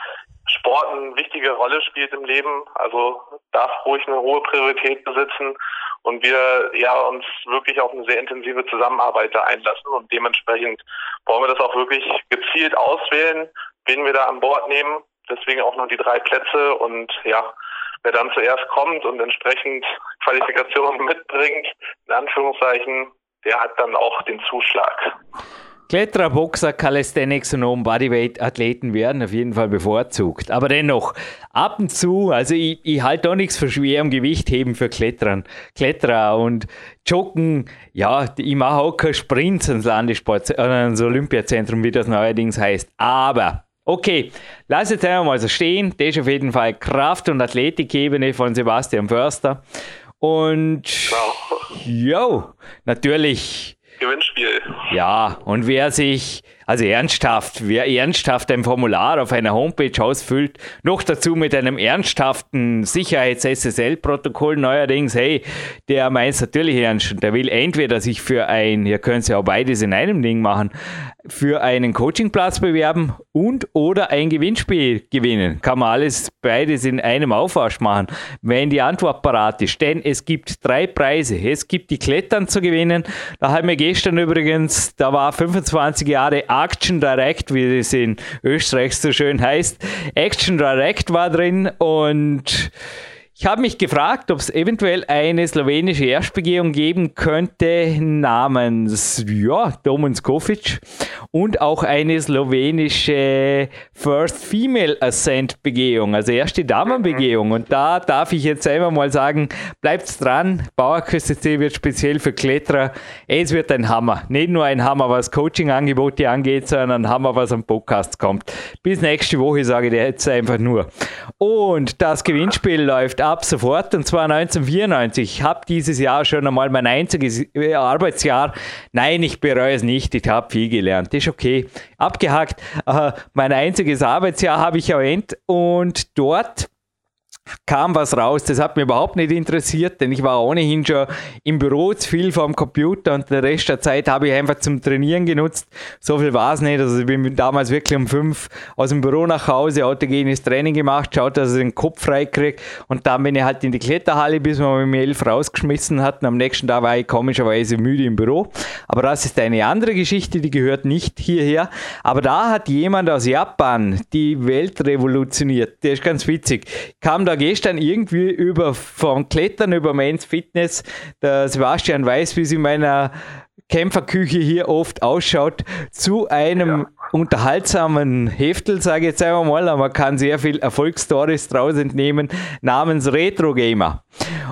Sport eine wichtige Rolle spielt im Leben. Also darf ruhig eine hohe Priorität besitzen und wir ja uns wirklich auf eine sehr intensive Zusammenarbeit da einlassen und dementsprechend wollen wir das auch wirklich gezielt auswählen, wen wir da an Bord nehmen. Deswegen auch noch die drei Plätze und ja, wer dann zuerst kommt und entsprechend Qualifikationen mitbringt, in Anführungszeichen, der hat dann auch den Zuschlag. Kletterer, Boxer, Calisthenics und Home Bodyweight Athleten werden auf jeden Fall bevorzugt. Aber dennoch, ab und zu, also ich, ich halte auch nichts für schwer am Gewichtheben für Klettern, Kletterer und Joggen. Ja, ich mache auch keine Sprints ins Landessport, ins Olympiazentrum, wie das neuerdings heißt. Aber Okay, lass jetzt einmal mal so stehen. Das ist auf jeden Fall Kraft- und Athletikebene von Sebastian Förster. Und jo, natürlich, Gewinnspiel. ja, und wer sich also ernsthaft, wer ernsthaft ein Formular auf einer Homepage ausfüllt, noch dazu mit einem ernsthaften Sicherheits-SSL-Protokoll neuerdings, hey, der meint es natürlich ernst und der will entweder sich für ein, ihr könnt es ja auch beides in einem Ding machen, für einen Coachingplatz bewerben und oder ein Gewinnspiel gewinnen. Kann man alles beides in einem Aufwasch machen, wenn die Antwort parat ist. Denn es gibt drei Preise. Es gibt die Klettern zu gewinnen. Da haben wir gestern übrigens, da war 25 Jahre Action Direct, wie es in Österreich so schön heißt. Action Direct war drin und ich habe mich gefragt, ob es eventuell eine slowenische Erstbegehung geben könnte namens ja, Domen Skofic und auch eine slowenische First Female Ascent Begehung, also erste Damenbegehung. Und da darf ich jetzt einmal mal sagen, bleibt dran. Bauerküste C wird speziell für Kletterer. Es wird ein Hammer. Nicht nur ein Hammer, was Coaching-Angebote angeht, sondern ein Hammer, was am Podcast kommt. Bis nächste Woche sage ich dir jetzt einfach nur. Und das Gewinnspiel läuft ab sofort und zwar 1994. Ich habe dieses Jahr schon einmal mein einziges äh, Arbeitsjahr. Nein, ich bereue es nicht. Ich habe viel gelernt. Ist okay. Abgehakt. Äh, mein einziges Arbeitsjahr habe ich erwähnt und dort kam was raus, das hat mich überhaupt nicht interessiert, denn ich war ohnehin schon im Büro zu viel vom Computer und den Rest der Zeit habe ich einfach zum Trainieren genutzt. So viel war es nicht. Also ich bin damals wirklich um fünf aus dem Büro nach Hause, autogenes Training gemacht, schaut, dass ich den Kopf frei kriege und dann bin ich halt in die Kletterhalle, bis mich um elf rausgeschmissen hat und am nächsten Tag war ich komischerweise müde im Büro. Aber das ist eine andere Geschichte, die gehört nicht hierher. Aber da hat jemand aus Japan die Welt revolutioniert. Der ist ganz witzig. Kam da gestern irgendwie über vom Klettern über Men's Fitness. Der Sebastian weiß, wie es in meiner Kämpferküche hier oft ausschaut, zu einem unterhaltsamen Heftel, sage ich jetzt einmal mal, aber man kann sehr viel Erfolgsstories draus entnehmen, namens Retro Gamer.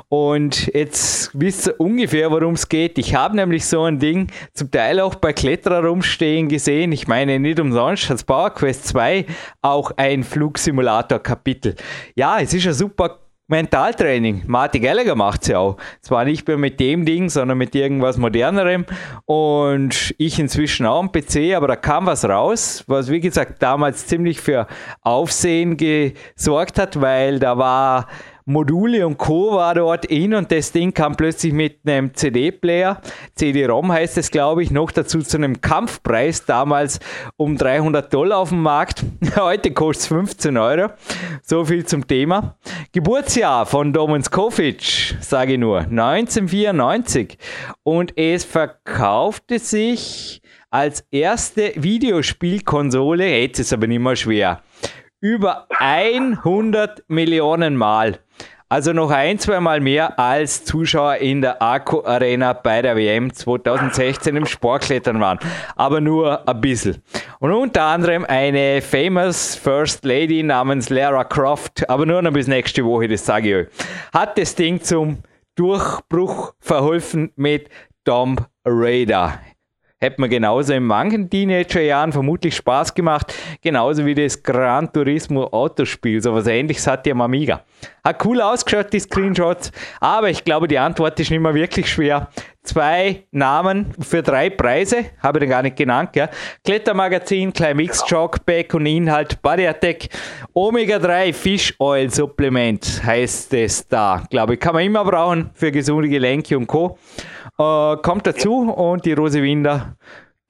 Und jetzt wisst ihr ungefähr, worum es geht. Ich habe nämlich so ein Ding zum Teil auch bei Kletterer rumstehen gesehen. Ich meine, nicht umsonst hat Power Quest 2 auch ein Flugsimulator-Kapitel. Ja, es ist ein super Mentaltraining. Marty Gallagher macht es ja auch. Zwar nicht mehr mit dem Ding, sondern mit irgendwas modernerem. Und ich inzwischen auch am PC, aber da kam was raus, was wie gesagt damals ziemlich für Aufsehen gesorgt hat, weil da war Module und Co. war dort in und das Ding kam plötzlich mit einem CD-Player, CD-ROM heißt es glaube ich, noch dazu zu einem Kampfpreis, damals um 300 Dollar auf dem Markt. Heute kostet es 15 Euro. So viel zum Thema. Geburtsjahr von Domen Skofic, sage ich nur, 1994. Und es verkaufte sich als erste Videospielkonsole, jetzt ist es aber nicht mehr schwer, über 100 Millionen Mal. Also noch ein, zwei Mal mehr als Zuschauer in der Arco Arena bei der WM 2016 im Sportklettern waren. Aber nur ein bisschen. Und unter anderem eine famous First Lady namens Lara Croft, aber nur noch bis nächste Woche, das sage ich euch, hat das Ding zum Durchbruch verholfen mit Tomb Raider. Hätte mir genauso in manchen Teenagerjahren vermutlich Spaß gemacht, genauso wie das Gran Turismo Autospiel. So was ähnliches hat ja am Amiga. Hat cool ausgeschaut, die Screenshots, aber ich glaube, die Antwort ist nicht mehr wirklich schwer. Zwei Namen für drei Preise, habe ich den gar nicht genannt. Ja. Klettermagazin, Climax Jogback und Inhalt Body Attack. Omega 3 Fish Oil Supplement heißt es da. Glaube ich, kann man immer brauchen für gesunde Gelenke und Co. Äh, kommt dazu und die Rose Winder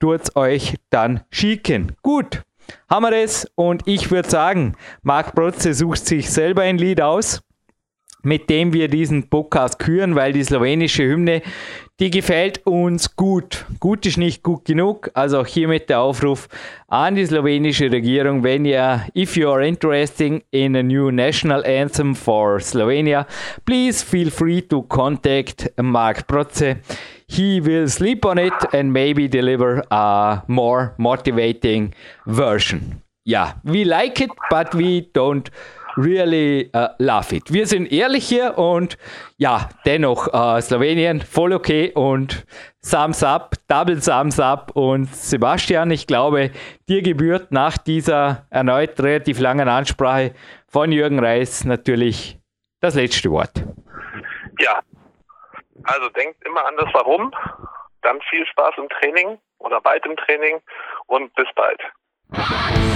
tut euch dann schicken. Gut, haben wir das und ich würde sagen, Marc Protze sucht sich selber ein Lied aus, mit dem wir diesen Podcast küren, weil die slowenische Hymne, die gefällt uns gut. Gut ist nicht gut genug, also auch hiermit der Aufruf an die slowenische Regierung, wenn ihr, if you are interested in a new national anthem for Slovenia, please feel free to contact Mark Protze. He will sleep on it and maybe deliver a more motivating version. Yeah, we like it, but we don't really uh, love it. Wir sind ehrlich hier und ja, dennoch uh, Slowenien voll okay und Thumbs up, Double Thumbs up und Sebastian, ich glaube, dir gebührt nach dieser erneut relativ langen Ansprache von Jürgen Reis natürlich das letzte Wort. Ja, also denkt immer an das Warum, dann viel Spaß im Training oder bald im Training und bis bald.